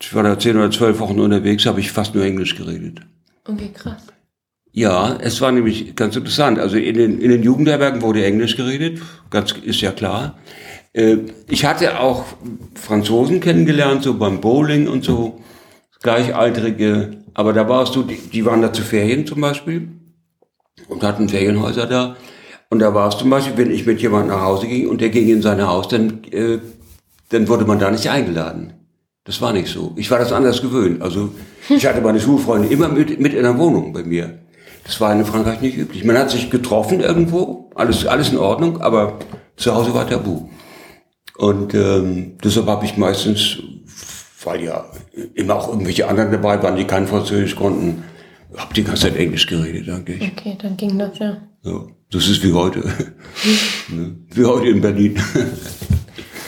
Speaker 2: ich war da zehn oder zwölf Wochen unterwegs, habe ich fast nur Englisch geredet.
Speaker 1: Okay, krass.
Speaker 2: Ja, es war nämlich ganz interessant. Also in den, in den Jugendherbergen wurde Englisch geredet, ganz ist ja klar. Äh, ich hatte auch Franzosen kennengelernt, so beim Bowling und so, Gleichaltrige. Aber da warst du, die, die waren da zu Ferien zum Beispiel und hatten Ferienhäuser da. Und da war es zum Beispiel, wenn ich mit jemandem nach Hause ging und der ging in sein Haus, dann, äh, dann wurde man da nicht eingeladen. Das war nicht so. Ich war das anders gewöhnt. Also ich hatte meine Schulfreunde immer mit, mit in der Wohnung bei mir. Das war in Frankreich nicht üblich. Man hat sich getroffen irgendwo, alles, alles in Ordnung, aber zu Hause war tabu. Und ähm, deshalb habe ich meistens, weil ja immer auch irgendwelche anderen dabei waren, die kein Französisch konnten, habe die ganze Zeit Englisch geredet
Speaker 1: eigentlich. Okay, dann ging das ja.
Speaker 2: ja das ist wie heute. Ne? wie heute in Berlin.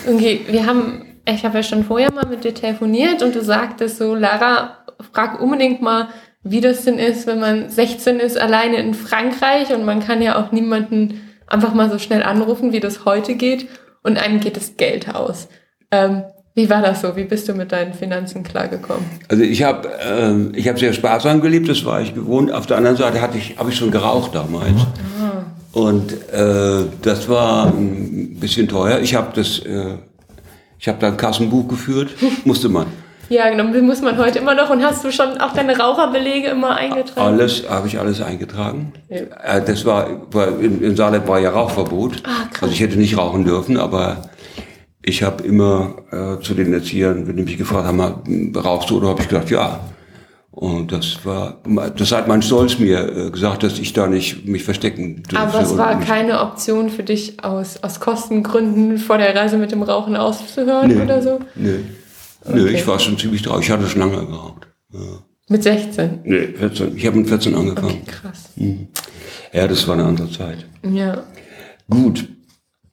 Speaker 1: okay, wir haben, ich habe ja schon vorher mal mit dir telefoniert und du sagtest so, Lara, frag unbedingt mal wie das denn ist, wenn man 16 ist, alleine in Frankreich und man kann ja auch niemanden einfach mal so schnell anrufen, wie das heute geht und einem geht das Geld aus. Ähm, wie war das so? Wie bist du mit deinen Finanzen klargekommen?
Speaker 2: Also ich habe äh, ich hab sehr sparsam gelebt, das war ich gewohnt. Auf der anderen Seite hatte ich, habe ich schon geraucht damals. Ah. Und äh, das war ein bisschen teuer. Ich habe das, äh, ich habe da ein Kassenbuch geführt, musste man.
Speaker 1: Ja, genau, das muss man heute immer noch. Und hast du schon auch deine Raucherbelege immer eingetragen?
Speaker 2: Alles, habe ich alles eingetragen. Ja. Äh, das war, in, in Salem war ja Rauchverbot. Ah, krass. Also ich hätte nicht rauchen dürfen, aber ich habe immer äh, zu den Erziehern, wenn die mich gefragt haben, rauchst du, oder habe ich gesagt, ja. Und das war, das hat mein Stolz mir äh, gesagt, dass ich da nicht mich verstecken
Speaker 1: durfte. Aber es war keine Option für dich aus, aus Kostengründen vor der Reise mit dem Rauchen auszuhören nee, oder so?
Speaker 2: Nee. Okay. Nee, ich war schon ziemlich drauf. Ich hatte schon lange geraucht. Ja.
Speaker 1: Mit 16?
Speaker 2: Nee, 14. Ich habe mit 14 angefangen. Okay, krass. Mhm. Ja, das war eine andere Zeit.
Speaker 1: Ja.
Speaker 2: Gut.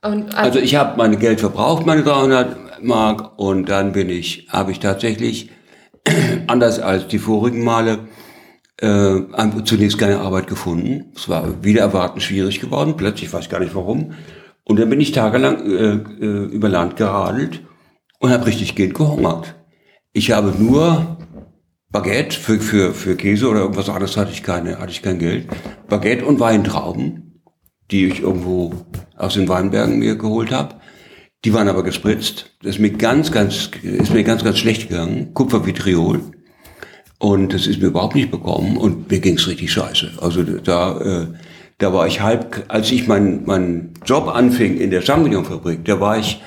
Speaker 2: Und, also, also ich habe mein Geld verbraucht, meine 300 Mark, und dann bin ich, habe ich tatsächlich anders als die vorigen Male äh, zunächst keine Arbeit gefunden. Es war wieder erwarten schwierig geworden, plötzlich weiß ich gar nicht warum. Und dann bin ich tagelang äh, äh, über Land geradelt und habe richtig gehend gehungert. Ich habe nur Baguette für, für, für Käse oder irgendwas anderes hatte ich keine, hatte ich kein Geld. Baguette und Weintrauben, die ich irgendwo aus den Weinbergen mir geholt habe. Die waren aber gespritzt. Das ist mir ganz, ganz, ist mir ganz, ganz schlecht gegangen. Kupfervitriol. Und das ist mir überhaupt nicht bekommen und mir ging's richtig scheiße. Also da, äh, da war ich halb, als ich meinen mein Job anfing in der Champignon-Fabrik, da war ich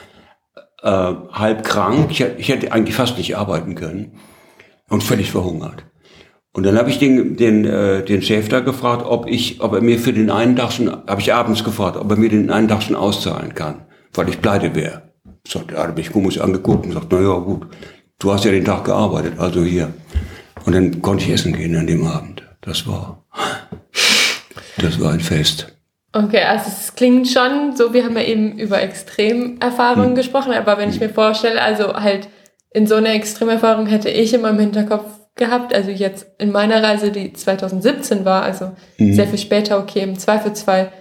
Speaker 2: äh, halb krank. Ich, ich hätte eigentlich fast nicht arbeiten können und völlig verhungert. Und dann habe ich den, den, äh, den Chef da gefragt, ob ich, ob er mir für den einen Tag schon, habe ich abends gefragt, ob er mir den einen Tag schon auszahlen kann weil ich pleite wäre. Sagt, er hat mich komisch angeguckt und sagt, na ja, gut, du hast ja den Tag gearbeitet, also hier. Und dann konnte ich essen gehen an dem Abend. Das war, das war ein Fest.
Speaker 1: Okay, also es klingt schon so, wir haben ja eben über Extremerfahrungen hm. gesprochen, aber wenn ich mir vorstelle, also halt in so einer Extremerfahrung hätte ich immer im Hinterkopf gehabt, also jetzt in meiner Reise, die 2017 war, also hm. sehr viel später, okay, im Zweifelsfall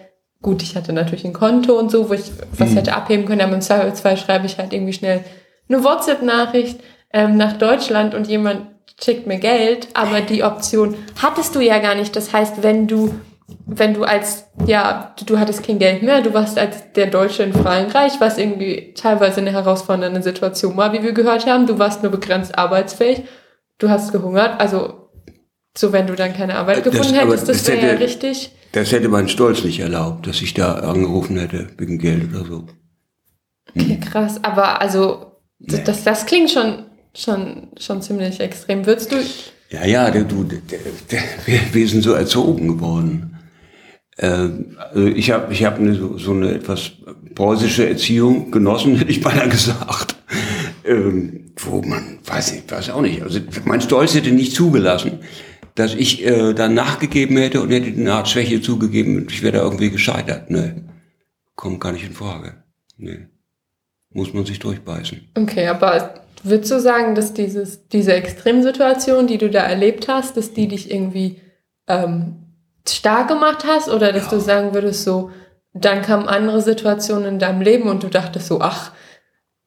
Speaker 1: gut, ich hatte natürlich ein Konto und so, wo ich was mhm. hätte abheben können, aber im Zweifelsfall schreibe ich halt irgendwie schnell eine WhatsApp-Nachricht ähm, nach Deutschland und jemand schickt mir Geld, aber die Option hattest du ja gar nicht. Das heißt, wenn du, wenn du als, ja, du, du hattest kein Geld mehr, du warst als der Deutsche in Frankreich, was irgendwie teilweise eine herausfordernde Situation war, wie wir gehört haben. Du warst nur begrenzt arbeitsfähig, du hast gehungert, also so wenn du dann keine Arbeit äh, gefunden das, hättest, das wäre ja richtig
Speaker 2: das hätte mein Stolz nicht erlaubt, dass ich da angerufen hätte wegen Geld oder so.
Speaker 1: Okay, krass. Aber also, nee. das, das klingt schon, schon, schon ziemlich extrem. Würdest du.
Speaker 2: Ja, ja, du, du, wir, wir sind so erzogen geworden. Ähm, also ich habe ich hab eine, so, so eine etwas preußische Erziehung genossen, hätte ich beinahe gesagt. Ähm, wo man, weiß ich, weiß auch nicht. Also mein Stolz hätte nicht zugelassen, dass ich äh, dann nachgegeben hätte und hätte eine Art Schwäche zugegeben und ich wäre da irgendwie gescheitert. Ne, kommt gar nicht in Frage. Ne, muss man sich durchbeißen.
Speaker 1: Okay, aber würdest du sagen, dass dieses, diese Extremsituation, die du da erlebt hast, dass die dich irgendwie ähm, stark gemacht hast oder dass ja. du sagen würdest so, dann kamen andere Situationen in deinem Leben und du dachtest so, ach,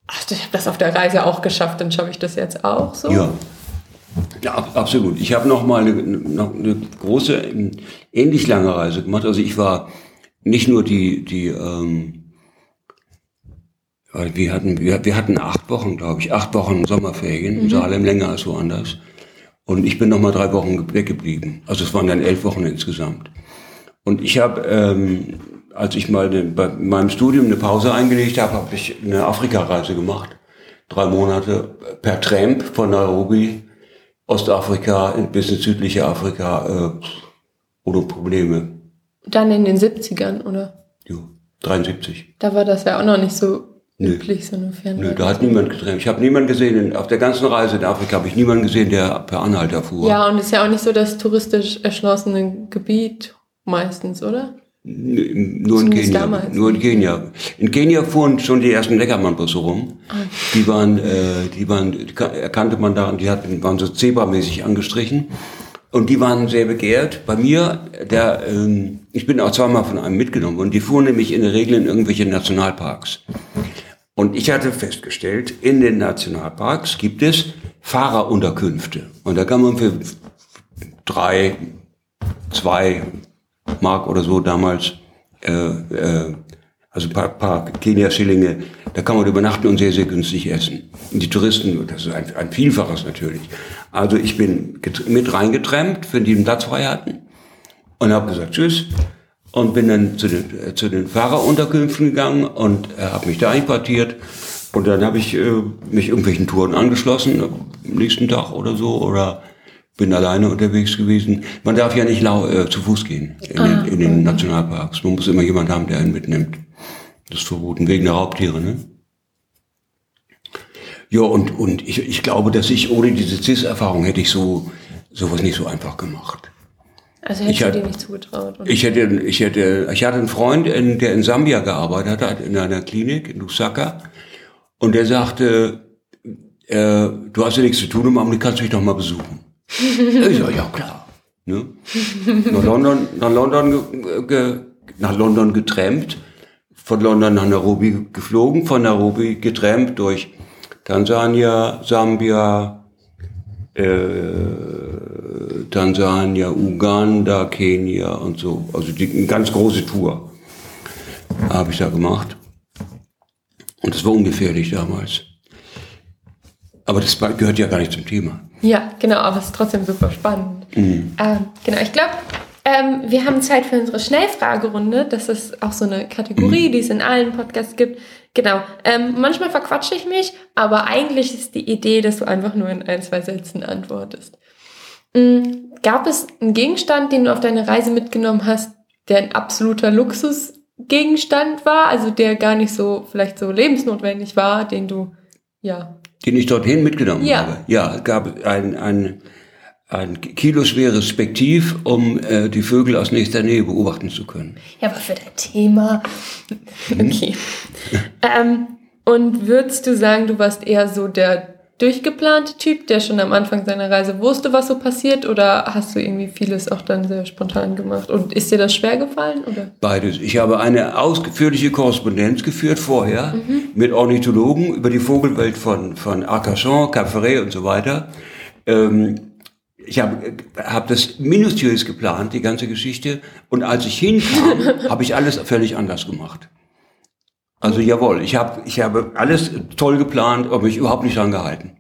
Speaker 1: ach ich habe das auf der Reise auch geschafft, dann schaffe ich das jetzt auch so?
Speaker 2: Ja, ja, absolut. Ich habe noch mal eine, noch eine große, ähnlich lange Reise gemacht. Also ich war nicht nur die, die, ähm, wir hatten, wir, wir hatten acht Wochen, glaube ich, acht Wochen Sommerferien, mhm. in Salem länger als woanders. Und ich bin noch mal drei Wochen weggeblieben. Also es waren dann elf Wochen insgesamt. Und ich habe, ähm, als ich mal bei meinem Studium eine Pause eingelegt habe, habe ich eine Afrikareise gemacht. Drei Monate per Tramp von Nairobi Ostafrika bis ins südliche Afrika äh, ohne Probleme.
Speaker 1: Dann in den 70ern, oder?
Speaker 2: Ja, 73.
Speaker 1: Da war das ja auch noch nicht so Nö. üblich, so eine
Speaker 2: Fernreise. Nö, da hat niemand getrennt. Ich habe niemanden gesehen, auf der ganzen Reise in Afrika habe ich niemanden gesehen, der per Anhalter fuhr.
Speaker 1: Ja, und es ist ja auch nicht so das touristisch erschlossene Gebiet meistens, oder?
Speaker 2: Nur in Kenia. Nur in Kenia. In Kenia fuhren schon die ersten Leckermann-Busse rum. Ah. Die waren, äh, die waren, die erkannte man daran, die hatten, waren so zebramäßig angestrichen. Und die waren sehr begehrt. Bei mir, der, ähm, ich bin auch zweimal von einem mitgenommen und die fuhren nämlich in der Regel in irgendwelche Nationalparks. Und ich hatte festgestellt, in den Nationalparks gibt es Fahrerunterkünfte. Und da kann man für drei, zwei Mark oder so damals äh, äh, also paar, paar Kenia-Schillinge, da kann man übernachten und sehr, sehr günstig essen. Und die Touristen, das ist ein, ein Vielfaches natürlich. Also ich bin mit reingetrennt, wenn die einen Platz frei hatten und habe gesagt Tschüss und bin dann zu den, äh, zu den Fahrerunterkünften gegangen und äh, habe mich da einquartiert. Und dann habe ich äh, mich irgendwelchen Touren angeschlossen, am nächsten Tag oder so, oder bin alleine unterwegs gewesen. Man darf ja nicht lau äh, zu Fuß gehen in, ah, den, in den Nationalparks. Man muss immer jemanden haben, der einen mitnimmt. Das ist verboten, wegen der Raubtiere, ne? Ja, und, und ich, ich glaube, dass ich ohne diese CIS-Erfahrung hätte ich so sowas nicht so einfach gemacht.
Speaker 1: Also hättest ich du dir nicht zugetraut?
Speaker 2: Oder? Ich hätte, ich hätte, ich hatte einen Freund, in, der in Sambia gearbeitet hat, in einer Klinik in Lusaka, und der sagte, äh, du hast ja nichts zu tun, am Abend kannst du mich doch mal besuchen. ich sag, ja klar. Ne? nach London, nach London, ge, nach London getrampt von London nach Nairobi geflogen, von Nairobi getrampt durch Tansania, Sambia, äh, Tansania, Uganda, Kenia und so. Also die, eine ganz große Tour habe ich da gemacht. Und das war ungefährlich damals. Aber das gehört ja gar nicht zum Thema.
Speaker 1: Ja, genau, aber es ist trotzdem super spannend. Mhm. Ähm, genau, ich glaube, ähm, wir haben Zeit für unsere Schnellfragerunde. Das ist auch so eine Kategorie, mhm. die es in allen Podcasts gibt. Genau. Ähm, manchmal verquatsche ich mich, aber eigentlich ist die Idee, dass du einfach nur in ein, zwei Sätzen antwortest. Mhm. Gab es einen Gegenstand, den du auf deine Reise mitgenommen hast, der ein absoluter Luxusgegenstand war, also der gar nicht so vielleicht so lebensnotwendig war, den du ja
Speaker 2: den ich dorthin mitgenommen ja. habe. Ja, gab ein, ein ein kiloschweres Spektiv, um äh, die Vögel aus nächster Nähe beobachten zu können.
Speaker 1: Ja, aber für dein Thema. Okay. ähm, und würdest du sagen, du warst eher so der durchgeplante Typ, der schon am Anfang seiner Reise wusste, was so passiert, oder hast du irgendwie vieles auch dann sehr spontan gemacht? Und ist dir das schwer gefallen? Oder?
Speaker 2: Beides. Ich habe eine ausführliche Korrespondenz geführt vorher mhm. mit Ornithologen über die Vogelwelt von, von Arcachon, Cap Ferret und so weiter. Ähm, ich habe hab das minutiös geplant, die ganze Geschichte. Und als ich hinkam, habe ich alles völlig anders gemacht. Also jawohl, ich habe ich habe alles toll geplant, aber mich überhaupt nicht dran gehalten.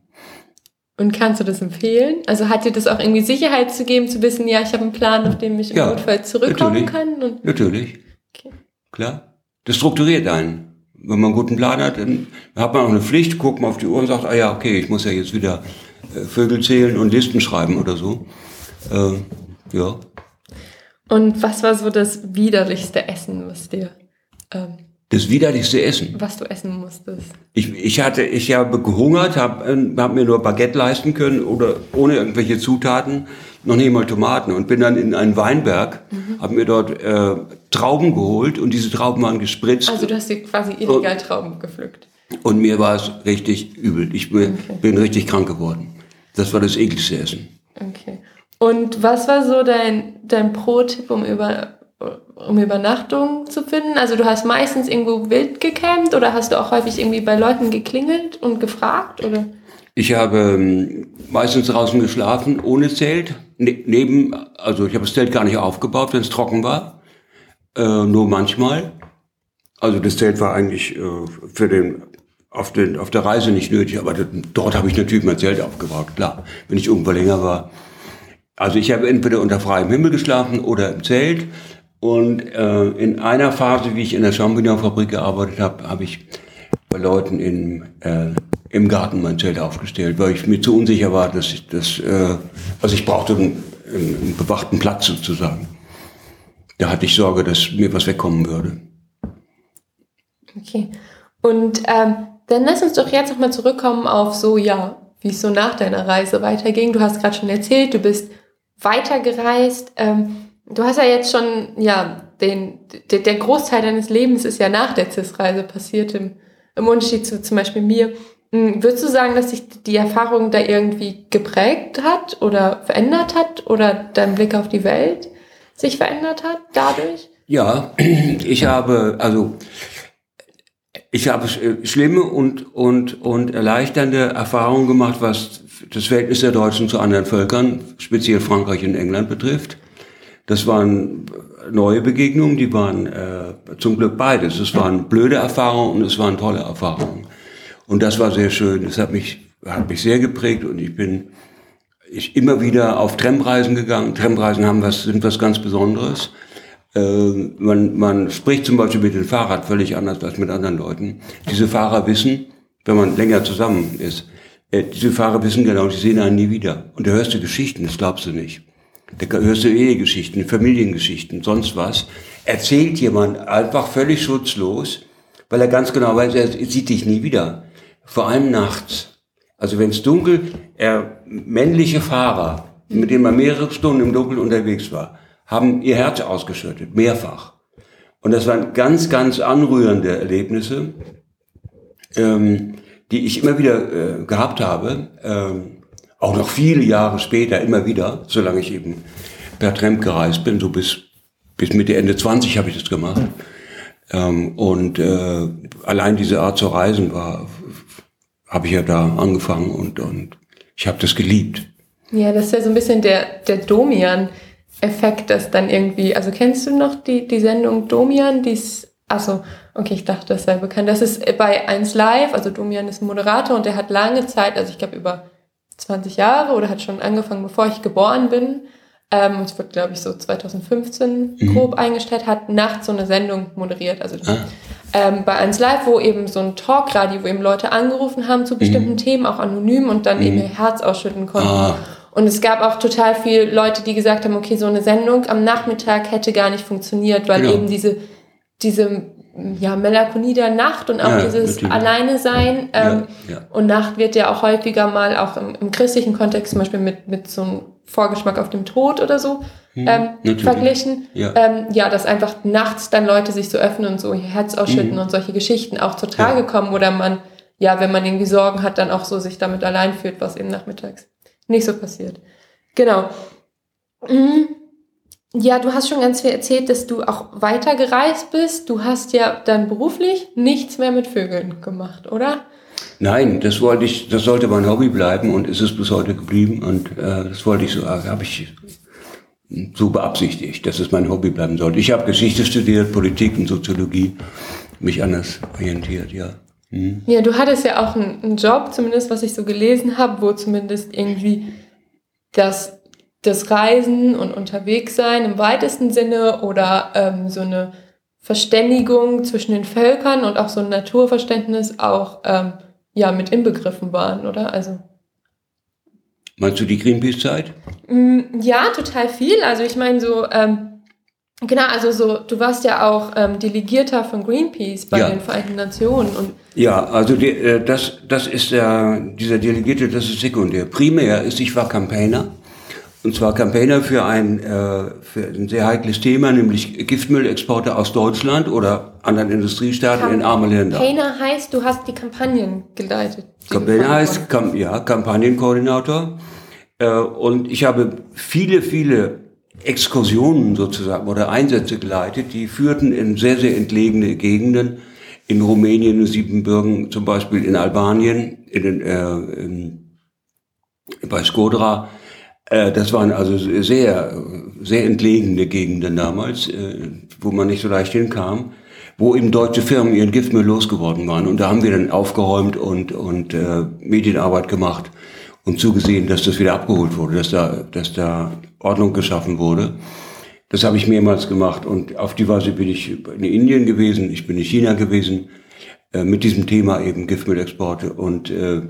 Speaker 1: Und kannst du das empfehlen? Also hat dir das auch irgendwie Sicherheit zu geben, zu wissen, ja, ich habe einen Plan, auf dem ich im ja, Notfall zurückkommen
Speaker 2: natürlich,
Speaker 1: kann?
Speaker 2: Natürlich. Okay. Klar. Das strukturiert einen. Wenn man einen guten Plan hat, dann hat man auch eine Pflicht, guckt man auf die Uhr und sagt, ah ja, okay, ich muss ja jetzt wieder äh, Vögel zählen und Listen schreiben oder so. Äh, ja.
Speaker 1: Und was war so das widerlichste Essen, was dir ähm,
Speaker 2: das widerlichste Essen.
Speaker 1: Was du essen musstest.
Speaker 2: Ich, ich hatte, ich habe gehungert, habe ähm, hab mir nur Baguette leisten können oder ohne irgendwelche Zutaten, noch nicht mal Tomaten und bin dann in einen Weinberg, mhm. habe mir dort äh, Trauben geholt und diese Trauben waren gespritzt.
Speaker 1: Also du hast dir quasi illegal und, Trauben gepflückt.
Speaker 2: Und mir war es richtig übel. Ich bin, okay. bin richtig krank geworden. Das war das ekligste Essen.
Speaker 1: Okay. Und was war so dein, dein Pro-Tipp, um über, um Übernachtung zu finden? Also du hast meistens irgendwo wild gecampt oder hast du auch häufig irgendwie bei Leuten geklingelt und gefragt? Oder?
Speaker 2: Ich habe ähm, meistens draußen geschlafen, ohne Zelt. Ne neben, also ich habe das Zelt gar nicht aufgebaut, wenn es trocken war. Äh, nur manchmal. Also das Zelt war eigentlich äh, für den auf, den, auf der Reise nicht nötig, aber dort habe ich natürlich mein Zelt aufgebaut, klar, wenn ich irgendwo länger war. Also ich habe entweder unter freiem Himmel geschlafen oder im Zelt. Und äh, in einer Phase, wie ich in der Champignon-Fabrik gearbeitet habe, habe ich bei Leuten in, äh, im Garten mein Zelt aufgestellt, weil ich mir zu unsicher war, dass ich das, äh, also ich brauchte einen, einen bewachten Platz sozusagen. Da hatte ich Sorge, dass mir was wegkommen würde.
Speaker 1: Okay. Und ähm, dann lass uns doch jetzt nochmal zurückkommen auf so, ja, wie es so nach deiner Reise weiterging. Du hast gerade schon erzählt, du bist weitergereist. Ähm, du hast ja jetzt schon, ja, den, der, der Großteil deines Lebens ist ja nach der CIS-Reise passiert, im, im Unterschied zu zum Beispiel mir. Hm, würdest du sagen, dass sich die Erfahrung da irgendwie geprägt hat oder verändert hat oder dein Blick auf die Welt sich verändert hat dadurch?
Speaker 2: Ja, ich habe, also ich habe äh, schlimme und, und, und erleichternde Erfahrungen gemacht, was das Verhältnis der Deutschen zu anderen Völkern, speziell Frankreich und England betrifft. Das waren neue Begegnungen, die waren äh, zum Glück beides. Es waren blöde Erfahrungen und es waren tolle Erfahrungen. Und das war sehr schön. Das hat mich, hat mich sehr geprägt und ich bin ich immer wieder auf Tramreisen gegangen. Tramreisen haben was, sind was ganz Besonderes. Äh, man, man spricht zum Beispiel mit dem Fahrrad völlig anders als mit anderen Leuten. Diese Fahrer wissen, wenn man länger zusammen ist, äh, diese Fahrer wissen genau, die sehen einen nie wieder. Und da hörst du Geschichten, das glaubst du nicht. Da hörst du Ehegeschichten, Familiengeschichten, sonst was. Erzählt jemand einfach völlig schutzlos, weil er ganz genau weiß, er sieht dich nie wieder. Vor allem nachts. Also wenn es dunkel, er, männliche Fahrer, mit denen man mehrere Stunden im Dunkeln unterwegs war, haben ihr Herz ausgeschüttet, mehrfach. Und das waren ganz, ganz anrührende Erlebnisse, ähm, die ich immer wieder äh, gehabt habe, ähm, auch noch viele Jahre später immer wieder, solange ich eben per Tramp gereist bin, so bis, bis Mitte, Ende 20 habe ich das gemacht. Ähm, und äh, allein diese Art zu reisen war habe ich ja da angefangen und, und ich habe das geliebt.
Speaker 1: Ja, das ist ja so ein bisschen der, der Domian-Effekt, dass dann irgendwie, also kennst du noch die, die Sendung Domian, die ist, also okay, ich dachte, das sei bekannt. Das ist bei 1 Live, also Domian ist ein Moderator und der hat lange Zeit, also ich glaube über 20 Jahre oder hat schon angefangen, bevor ich geboren bin, ähm, es wird, glaube ich, so 2015 mhm. grob eingestellt, hat nachts so eine Sendung moderiert. Also ah. ähm, bei 1 Live, wo eben so ein Talkradio, wo eben Leute angerufen haben zu bestimmten mhm. Themen, auch anonym und dann mhm. eben ihr Herz ausschütten konnten. Ah. Und es gab auch total viele Leute, die gesagt haben, okay, so eine Sendung am Nachmittag hätte gar nicht funktioniert, weil genau. eben diese, diese ja, Melancholie der Nacht und auch ja, dieses natürlich. Alleine sein. Ähm, ja, ja. Und Nacht wird ja auch häufiger mal auch im, im, christlichen Kontext zum Beispiel mit, mit so einem Vorgeschmack auf dem Tod oder so hm, ähm, verglichen. Ja. Ähm, ja, dass einfach nachts dann Leute sich so öffnen und so ihr Herz ausschütten mhm. und solche Geschichten auch zutage kommen oder man, ja, wenn man irgendwie Sorgen hat, dann auch so sich damit allein fühlt, was eben nachmittags nicht so passiert. Genau. Mhm. Ja, du hast schon ganz viel erzählt, dass du auch weiter gereist bist. Du hast ja dann beruflich nichts mehr mit Vögeln gemacht, oder?
Speaker 2: Nein, das wollte ich, das sollte mein Hobby bleiben und ist es bis heute geblieben und äh, das wollte ich so, äh, habe ich so beabsichtigt, dass es mein Hobby bleiben sollte. Ich habe Geschichte studiert, Politik und Soziologie, mich anders orientiert, ja.
Speaker 1: Hm. Ja, du hattest ja auch einen, einen Job, zumindest was ich so gelesen habe, wo zumindest irgendwie das das Reisen und Unterwegssein im weitesten Sinne oder ähm, so eine Verständigung zwischen den Völkern und auch so ein Naturverständnis auch ähm, ja mit inbegriffen waren, oder? Also
Speaker 2: Meinst du die Greenpeace-Zeit?
Speaker 1: Mm, ja, total viel. Also ich meine so, ähm, genau, also so, du warst ja auch ähm, Delegierter von Greenpeace bei ja. den Vereinten Nationen. Und
Speaker 2: ja, also die, äh, das, das ist der, dieser Delegierte, das ist sekundär. Primär ist, ich war Campaigner und zwar Campaigner für ein, äh, für ein sehr heikles Thema, nämlich Giftmüllexporte aus Deutschland oder anderen Industriestaaten Camp in arme Länder.
Speaker 1: Campaigner heißt, du hast die Kampagnen geleitet.
Speaker 2: Campaigner heißt, kam, ja, Kampagnenkoordinator. Äh, und ich habe viele, viele Exkursionen sozusagen oder Einsätze geleitet, die führten in sehr, sehr entlegene Gegenden, in Rumänien, in Siebenbürgen, zum Beispiel in Albanien, in den, äh, in, bei Skodra, das waren also sehr, sehr entlegene Gegenden damals, äh, wo man nicht so leicht hinkam, wo eben deutsche Firmen ihren Giftmüll losgeworden waren. Und da haben wir dann aufgeräumt und, und äh, Medienarbeit gemacht und zugesehen, dass das wieder abgeholt wurde, dass da, dass da Ordnung geschaffen wurde. Das habe ich mehrmals gemacht und auf die Weise bin ich in Indien gewesen, ich bin in China gewesen, äh, mit diesem Thema eben Giftmüllexporte und äh,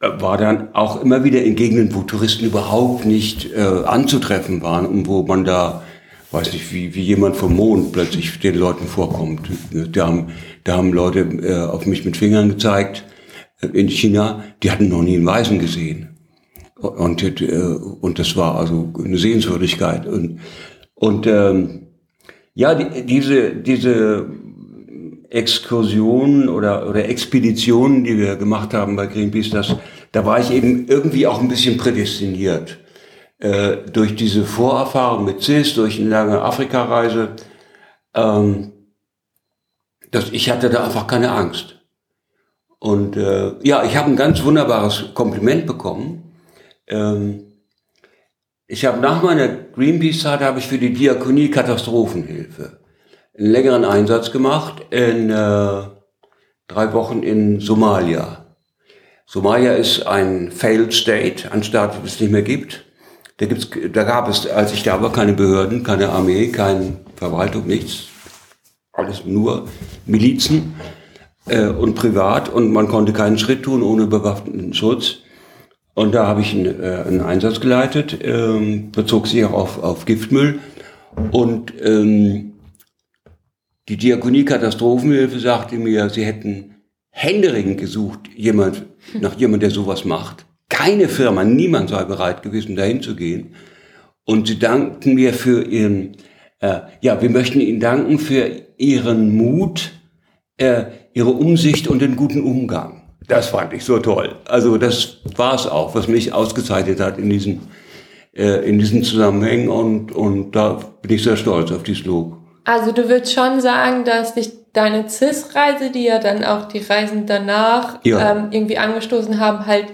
Speaker 2: war dann auch immer wieder in Gegenden, wo Touristen überhaupt nicht äh, anzutreffen waren und wo man da, weiß nicht, wie, wie jemand vom Mond plötzlich den Leuten vorkommt. Da haben, da haben Leute äh, auf mich mit Fingern gezeigt äh, in China, die hatten noch nie einen Weisen gesehen. Und, äh, und das war also eine Sehenswürdigkeit. Und, und ähm, ja, die, diese, diese Exkursionen oder, oder Expeditionen, die wir gemacht haben bei Greenpeace, das, da war ich eben irgendwie auch ein bisschen prädestiniert. Äh, durch diese Vorerfahrung mit CIS, durch eine lange Afrikareise, ähm, dass ich hatte da einfach keine Angst. Und äh, ja, ich habe ein ganz wunderbares Kompliment bekommen. Ähm, Ich habe nach meiner Greenpeace-Zeit habe ich für die Diakonie Katastrophenhilfe einen längeren Einsatz gemacht in äh, drei Wochen in Somalia. Somalia ist ein Failed State, ein Staat, den es nicht mehr gibt. Da, gibt's, da gab es, als ich da war, keine Behörden, keine Armee, keine Verwaltung, nichts. Alles nur Milizen äh, und privat und man konnte keinen Schritt tun ohne bewaffneten Schutz. Und da habe ich einen, äh, einen Einsatz geleitet, ähm, bezog sich auch auf, auf Giftmüll. Und ähm, die Diakonie Katastrophenhilfe sagte mir, sie hätten händeringend gesucht, jemand, nach jemand, der sowas macht. Keine Firma, niemand sei bereit gewesen, dahin zu gehen. Und sie dankten mir für ihren, äh, ja, wir möchten Ihnen danken für Ihren Mut, äh, Ihre Umsicht und den guten Umgang. Das fand ich so toll. Also das war es auch, was mich ausgezeichnet hat in diesen, äh, in diesen Zusammenhängen und, und da bin ich sehr stolz auf dieses Lob.
Speaker 1: Also du würdest schon sagen, dass dich deine CIS-Reise, die ja dann auch die Reisen danach ja. ähm, irgendwie angestoßen haben, halt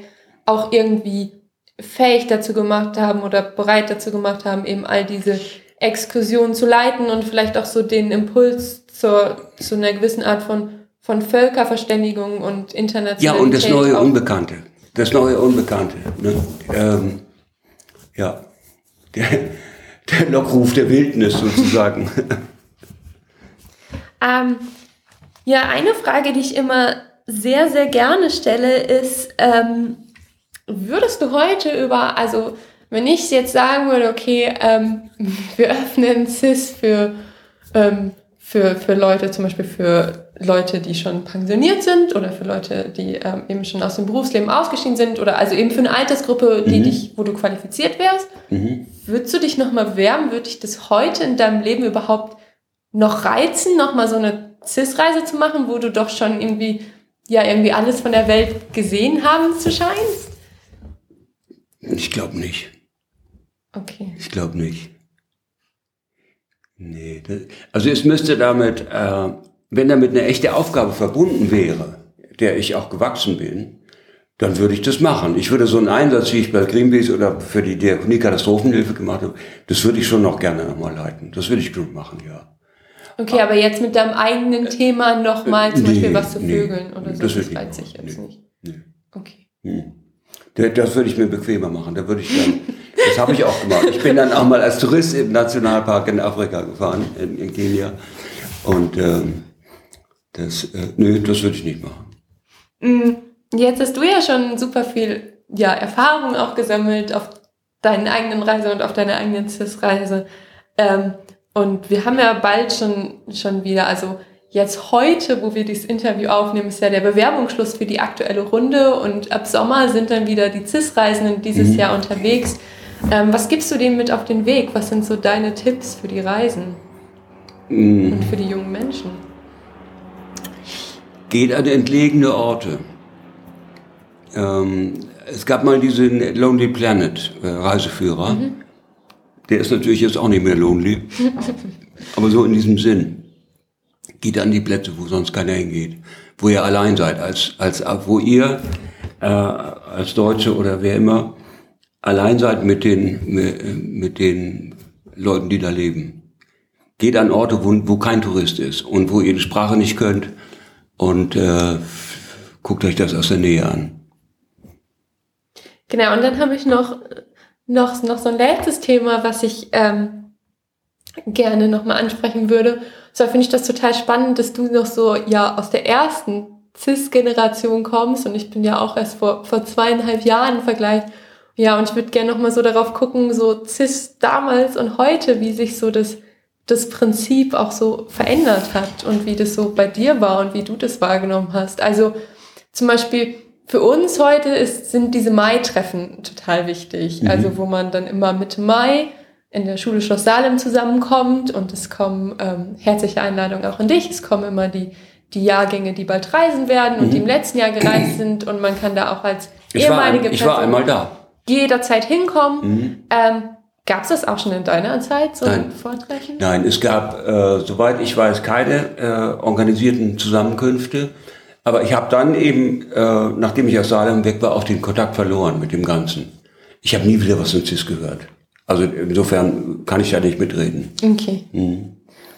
Speaker 1: auch irgendwie fähig dazu gemacht haben oder bereit dazu gemacht haben, eben all diese Exkursionen zu leiten und vielleicht auch so den Impuls zur, zu einer gewissen Art von, von Völkerverständigung und Internationalität.
Speaker 2: Ja, und das neue Unbekannte. Das neue Unbekannte. Ne? Ähm, ja, der, der Lockruf der Wildnis sozusagen.
Speaker 1: Ähm, ja, eine Frage, die ich immer sehr, sehr gerne stelle, ist, ähm, würdest du heute über, also wenn ich jetzt sagen würde, okay, ähm, wir öffnen CIS für, ähm, für, für Leute, zum Beispiel für Leute, die schon pensioniert sind oder für Leute, die ähm, eben schon aus dem Berufsleben ausgeschieden sind oder also eben für eine Altersgruppe, die mhm. dich, wo du qualifiziert wärst, mhm. würdest du dich nochmal bewerben? Würde dich das heute in deinem Leben überhaupt noch reizen, nochmal so eine CIS-Reise zu machen, wo du doch schon irgendwie, ja, irgendwie alles von der Welt gesehen haben zu scheinst?
Speaker 2: Ich glaube nicht.
Speaker 1: Okay.
Speaker 2: Ich glaube nicht. Nee, das, also es müsste damit, äh, wenn damit eine echte Aufgabe verbunden wäre, der ich auch gewachsen bin, dann würde ich das machen. Ich würde so einen Einsatz, wie ich bei Greenpeace oder für die Diakonie Katastrophenhilfe gemacht habe, das würde ich schon noch gerne nochmal leiten. Das würde ich gut machen, ja.
Speaker 1: Okay, aber jetzt mit deinem eigenen Thema nochmal zum nee, Beispiel was zu Vögeln nee, oder so, das, das weiß ich jetzt nee, nicht. Nee. Okay. Hm.
Speaker 2: Das würde ich mir bequemer machen. Da würde ich dann, das habe ich auch gemacht. Ich bin dann auch mal als Tourist im Nationalpark in Afrika gefahren, in, in Kenia. Und ähm, das, äh, nö, das würde ich nicht machen.
Speaker 1: Mm, jetzt hast du ja schon super viel ja, Erfahrung auch gesammelt auf deinen eigenen Reise und auf deiner eigenen CIS-Reise. Ähm, und wir haben ja bald schon, schon wieder, also jetzt heute, wo wir dieses Interview aufnehmen, ist ja der Bewerbungsschluss für die aktuelle Runde und ab Sommer sind dann wieder die CIS-Reisenden dieses mhm. Jahr unterwegs. Ähm, was gibst du denen mit auf den Weg? Was sind so deine Tipps für die Reisen mhm. und für die jungen Menschen?
Speaker 2: Geht an entlegene Orte. Ähm, es gab mal diesen Lonely Planet äh, Reiseführer. Mhm der ist natürlich jetzt auch nicht mehr lonely. Aber so in diesem Sinn. Geht an die Plätze, wo sonst keiner hingeht. Wo ihr allein seid, als, als, wo ihr, äh, als Deutsche oder wer immer, allein seid mit den, mit, den Leuten, die da leben. Geht an Orte, wo, wo kein Tourist ist und wo ihr die Sprache nicht könnt und äh, guckt euch das aus der Nähe an.
Speaker 1: Genau, und dann habe ich noch noch, noch so ein letztes Thema, was ich ähm, gerne nochmal ansprechen würde. zwar finde ich das total spannend, dass du noch so ja aus der ersten CIS-Generation kommst und ich bin ja auch erst vor, vor zweieinhalb Jahren im Vergleich. Ja, und ich würde gerne nochmal so darauf gucken, so CIS damals und heute, wie sich so das, das Prinzip auch so verändert hat und wie das so bei dir war und wie du das wahrgenommen hast. Also zum Beispiel, für uns heute ist, sind diese Mai-Treffen total wichtig. Mhm. Also wo man dann immer Mitte Mai in der Schule Schloss Salem zusammenkommt und es kommen ähm, herzliche Einladungen auch an dich. Es kommen immer die, die Jahrgänge, die bald reisen werden und mhm. die im letzten Jahr gereist sind und man kann da auch als
Speaker 2: ich ehemalige war, Ich Person war einmal da.
Speaker 1: Jederzeit hinkommen. Mhm. Ähm, Gab es das auch schon in deiner Zeit, so
Speaker 2: Nein.
Speaker 1: Vortreffen?
Speaker 2: Nein, es gab, äh, soweit ich weiß, keine äh, organisierten Zusammenkünfte. Aber ich habe dann eben, äh, nachdem ich aus Salem weg war, auch den Kontakt verloren mit dem Ganzen. Ich habe nie wieder was von CIS gehört. Also insofern kann ich da nicht mitreden.
Speaker 1: Okay. Mhm.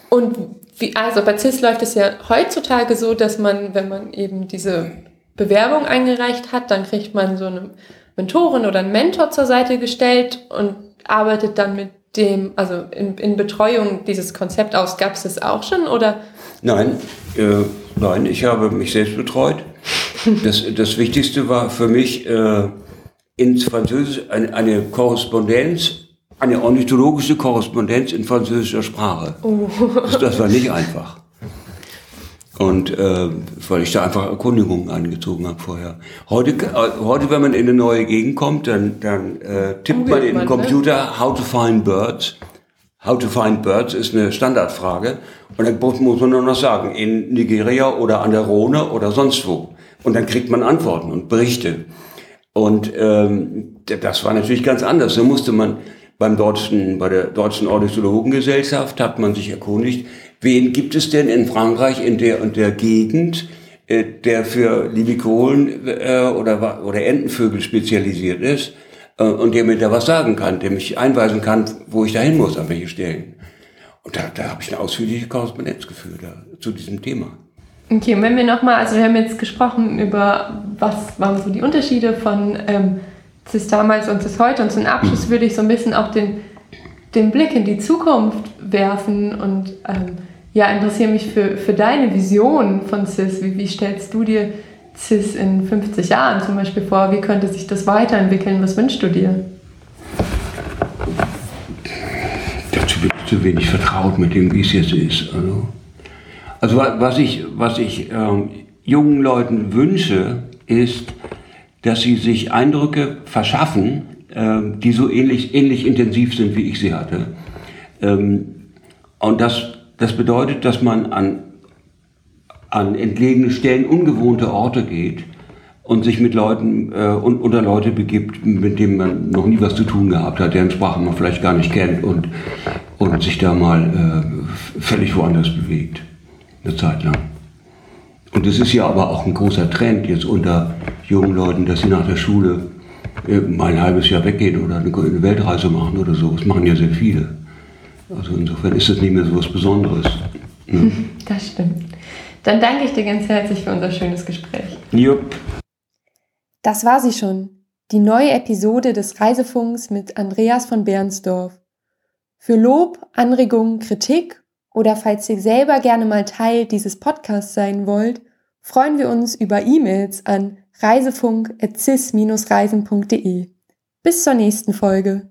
Speaker 1: Und wie, also bei CIS läuft es ja heutzutage so, dass man, wenn man eben diese Bewerbung eingereicht hat, dann kriegt man so eine Mentorin oder einen Mentor zur Seite gestellt und arbeitet dann mit dem, also in, in Betreuung dieses Konzept aus. Gab es das auch schon oder?
Speaker 2: Nein, äh, nein, ich habe mich selbst betreut. Das, das Wichtigste war für mich äh, ins Französisch eine, eine Korrespondenz eine ornithologische Korrespondenz in französischer Sprache. Oh. Das, das, war nicht einfach. Und äh, weil ich da einfach Erkundigungen angezogen habe vorher. Heute, äh, heute, wenn man in eine neue Gegend kommt, dann, dann äh, tippt man in den ne? Computer How to find birds. How to find birds ist eine Standardfrage. Und dann muss man nur noch sagen, in Nigeria oder an der Rhone oder sonst wo. Und dann kriegt man Antworten und Berichte. Und ähm, das war natürlich ganz anders. Da musste man beim deutschen, bei der Deutschen Ornithologengesellschaft hat man sich erkundigt, wen gibt es denn in Frankreich in der und der Gegend, äh, der für Libikolen äh, oder, oder Entenvögel spezialisiert ist äh, und der mir da was sagen kann, der mich einweisen kann, wo ich da hin muss, an welche Stellen. Und da, da habe ich eine ausführliche Korrespondenz geführt da, zu diesem Thema.
Speaker 1: Okay, und wenn wir nochmal, also wir haben jetzt gesprochen über, was waren so die Unterschiede von ähm, CIS damals und CIS heute und zum Abschluss mhm. würde ich so ein bisschen auch den, den Blick in die Zukunft werfen und ähm, ja, interessiere mich für, für deine Vision von CIS. Wie, wie stellst du dir CIS in 50 Jahren zum Beispiel vor? Wie könnte sich das weiterentwickeln? Was wünschst du dir?
Speaker 2: Zu wenig vertraut mit dem, wie es jetzt ist. Also, also was ich, was ich ähm, jungen Leuten wünsche, ist, dass sie sich Eindrücke verschaffen, ähm, die so ähnlich, ähnlich intensiv sind, wie ich sie hatte. Ähm, und das, das bedeutet, dass man an, an entlegene Stellen, ungewohnte Orte geht und sich mit Leuten äh, und unter Leute begibt, mit denen man noch nie was zu tun gehabt hat, deren Sprache man vielleicht gar nicht kennt und, und sich da mal äh, völlig woanders bewegt. Eine Zeit lang. Und es ist ja aber auch ein großer Trend jetzt unter jungen Leuten, dass sie nach der Schule äh, mal ein halbes Jahr weggehen oder eine Weltreise machen oder so. Das machen ja sehr viele. Also insofern ist das nicht mehr so was Besonderes.
Speaker 1: Ne? Das stimmt. Dann danke ich dir ganz herzlich für unser schönes Gespräch.
Speaker 2: Jupp.
Speaker 1: Das war sie schon. Die neue Episode des Reisefunks mit Andreas von Bernsdorf. Für Lob, Anregungen, Kritik oder falls ihr selber gerne mal Teil dieses Podcasts sein wollt, freuen wir uns über E-Mails an reisefunk.cis-reisen.de. Bis zur nächsten Folge.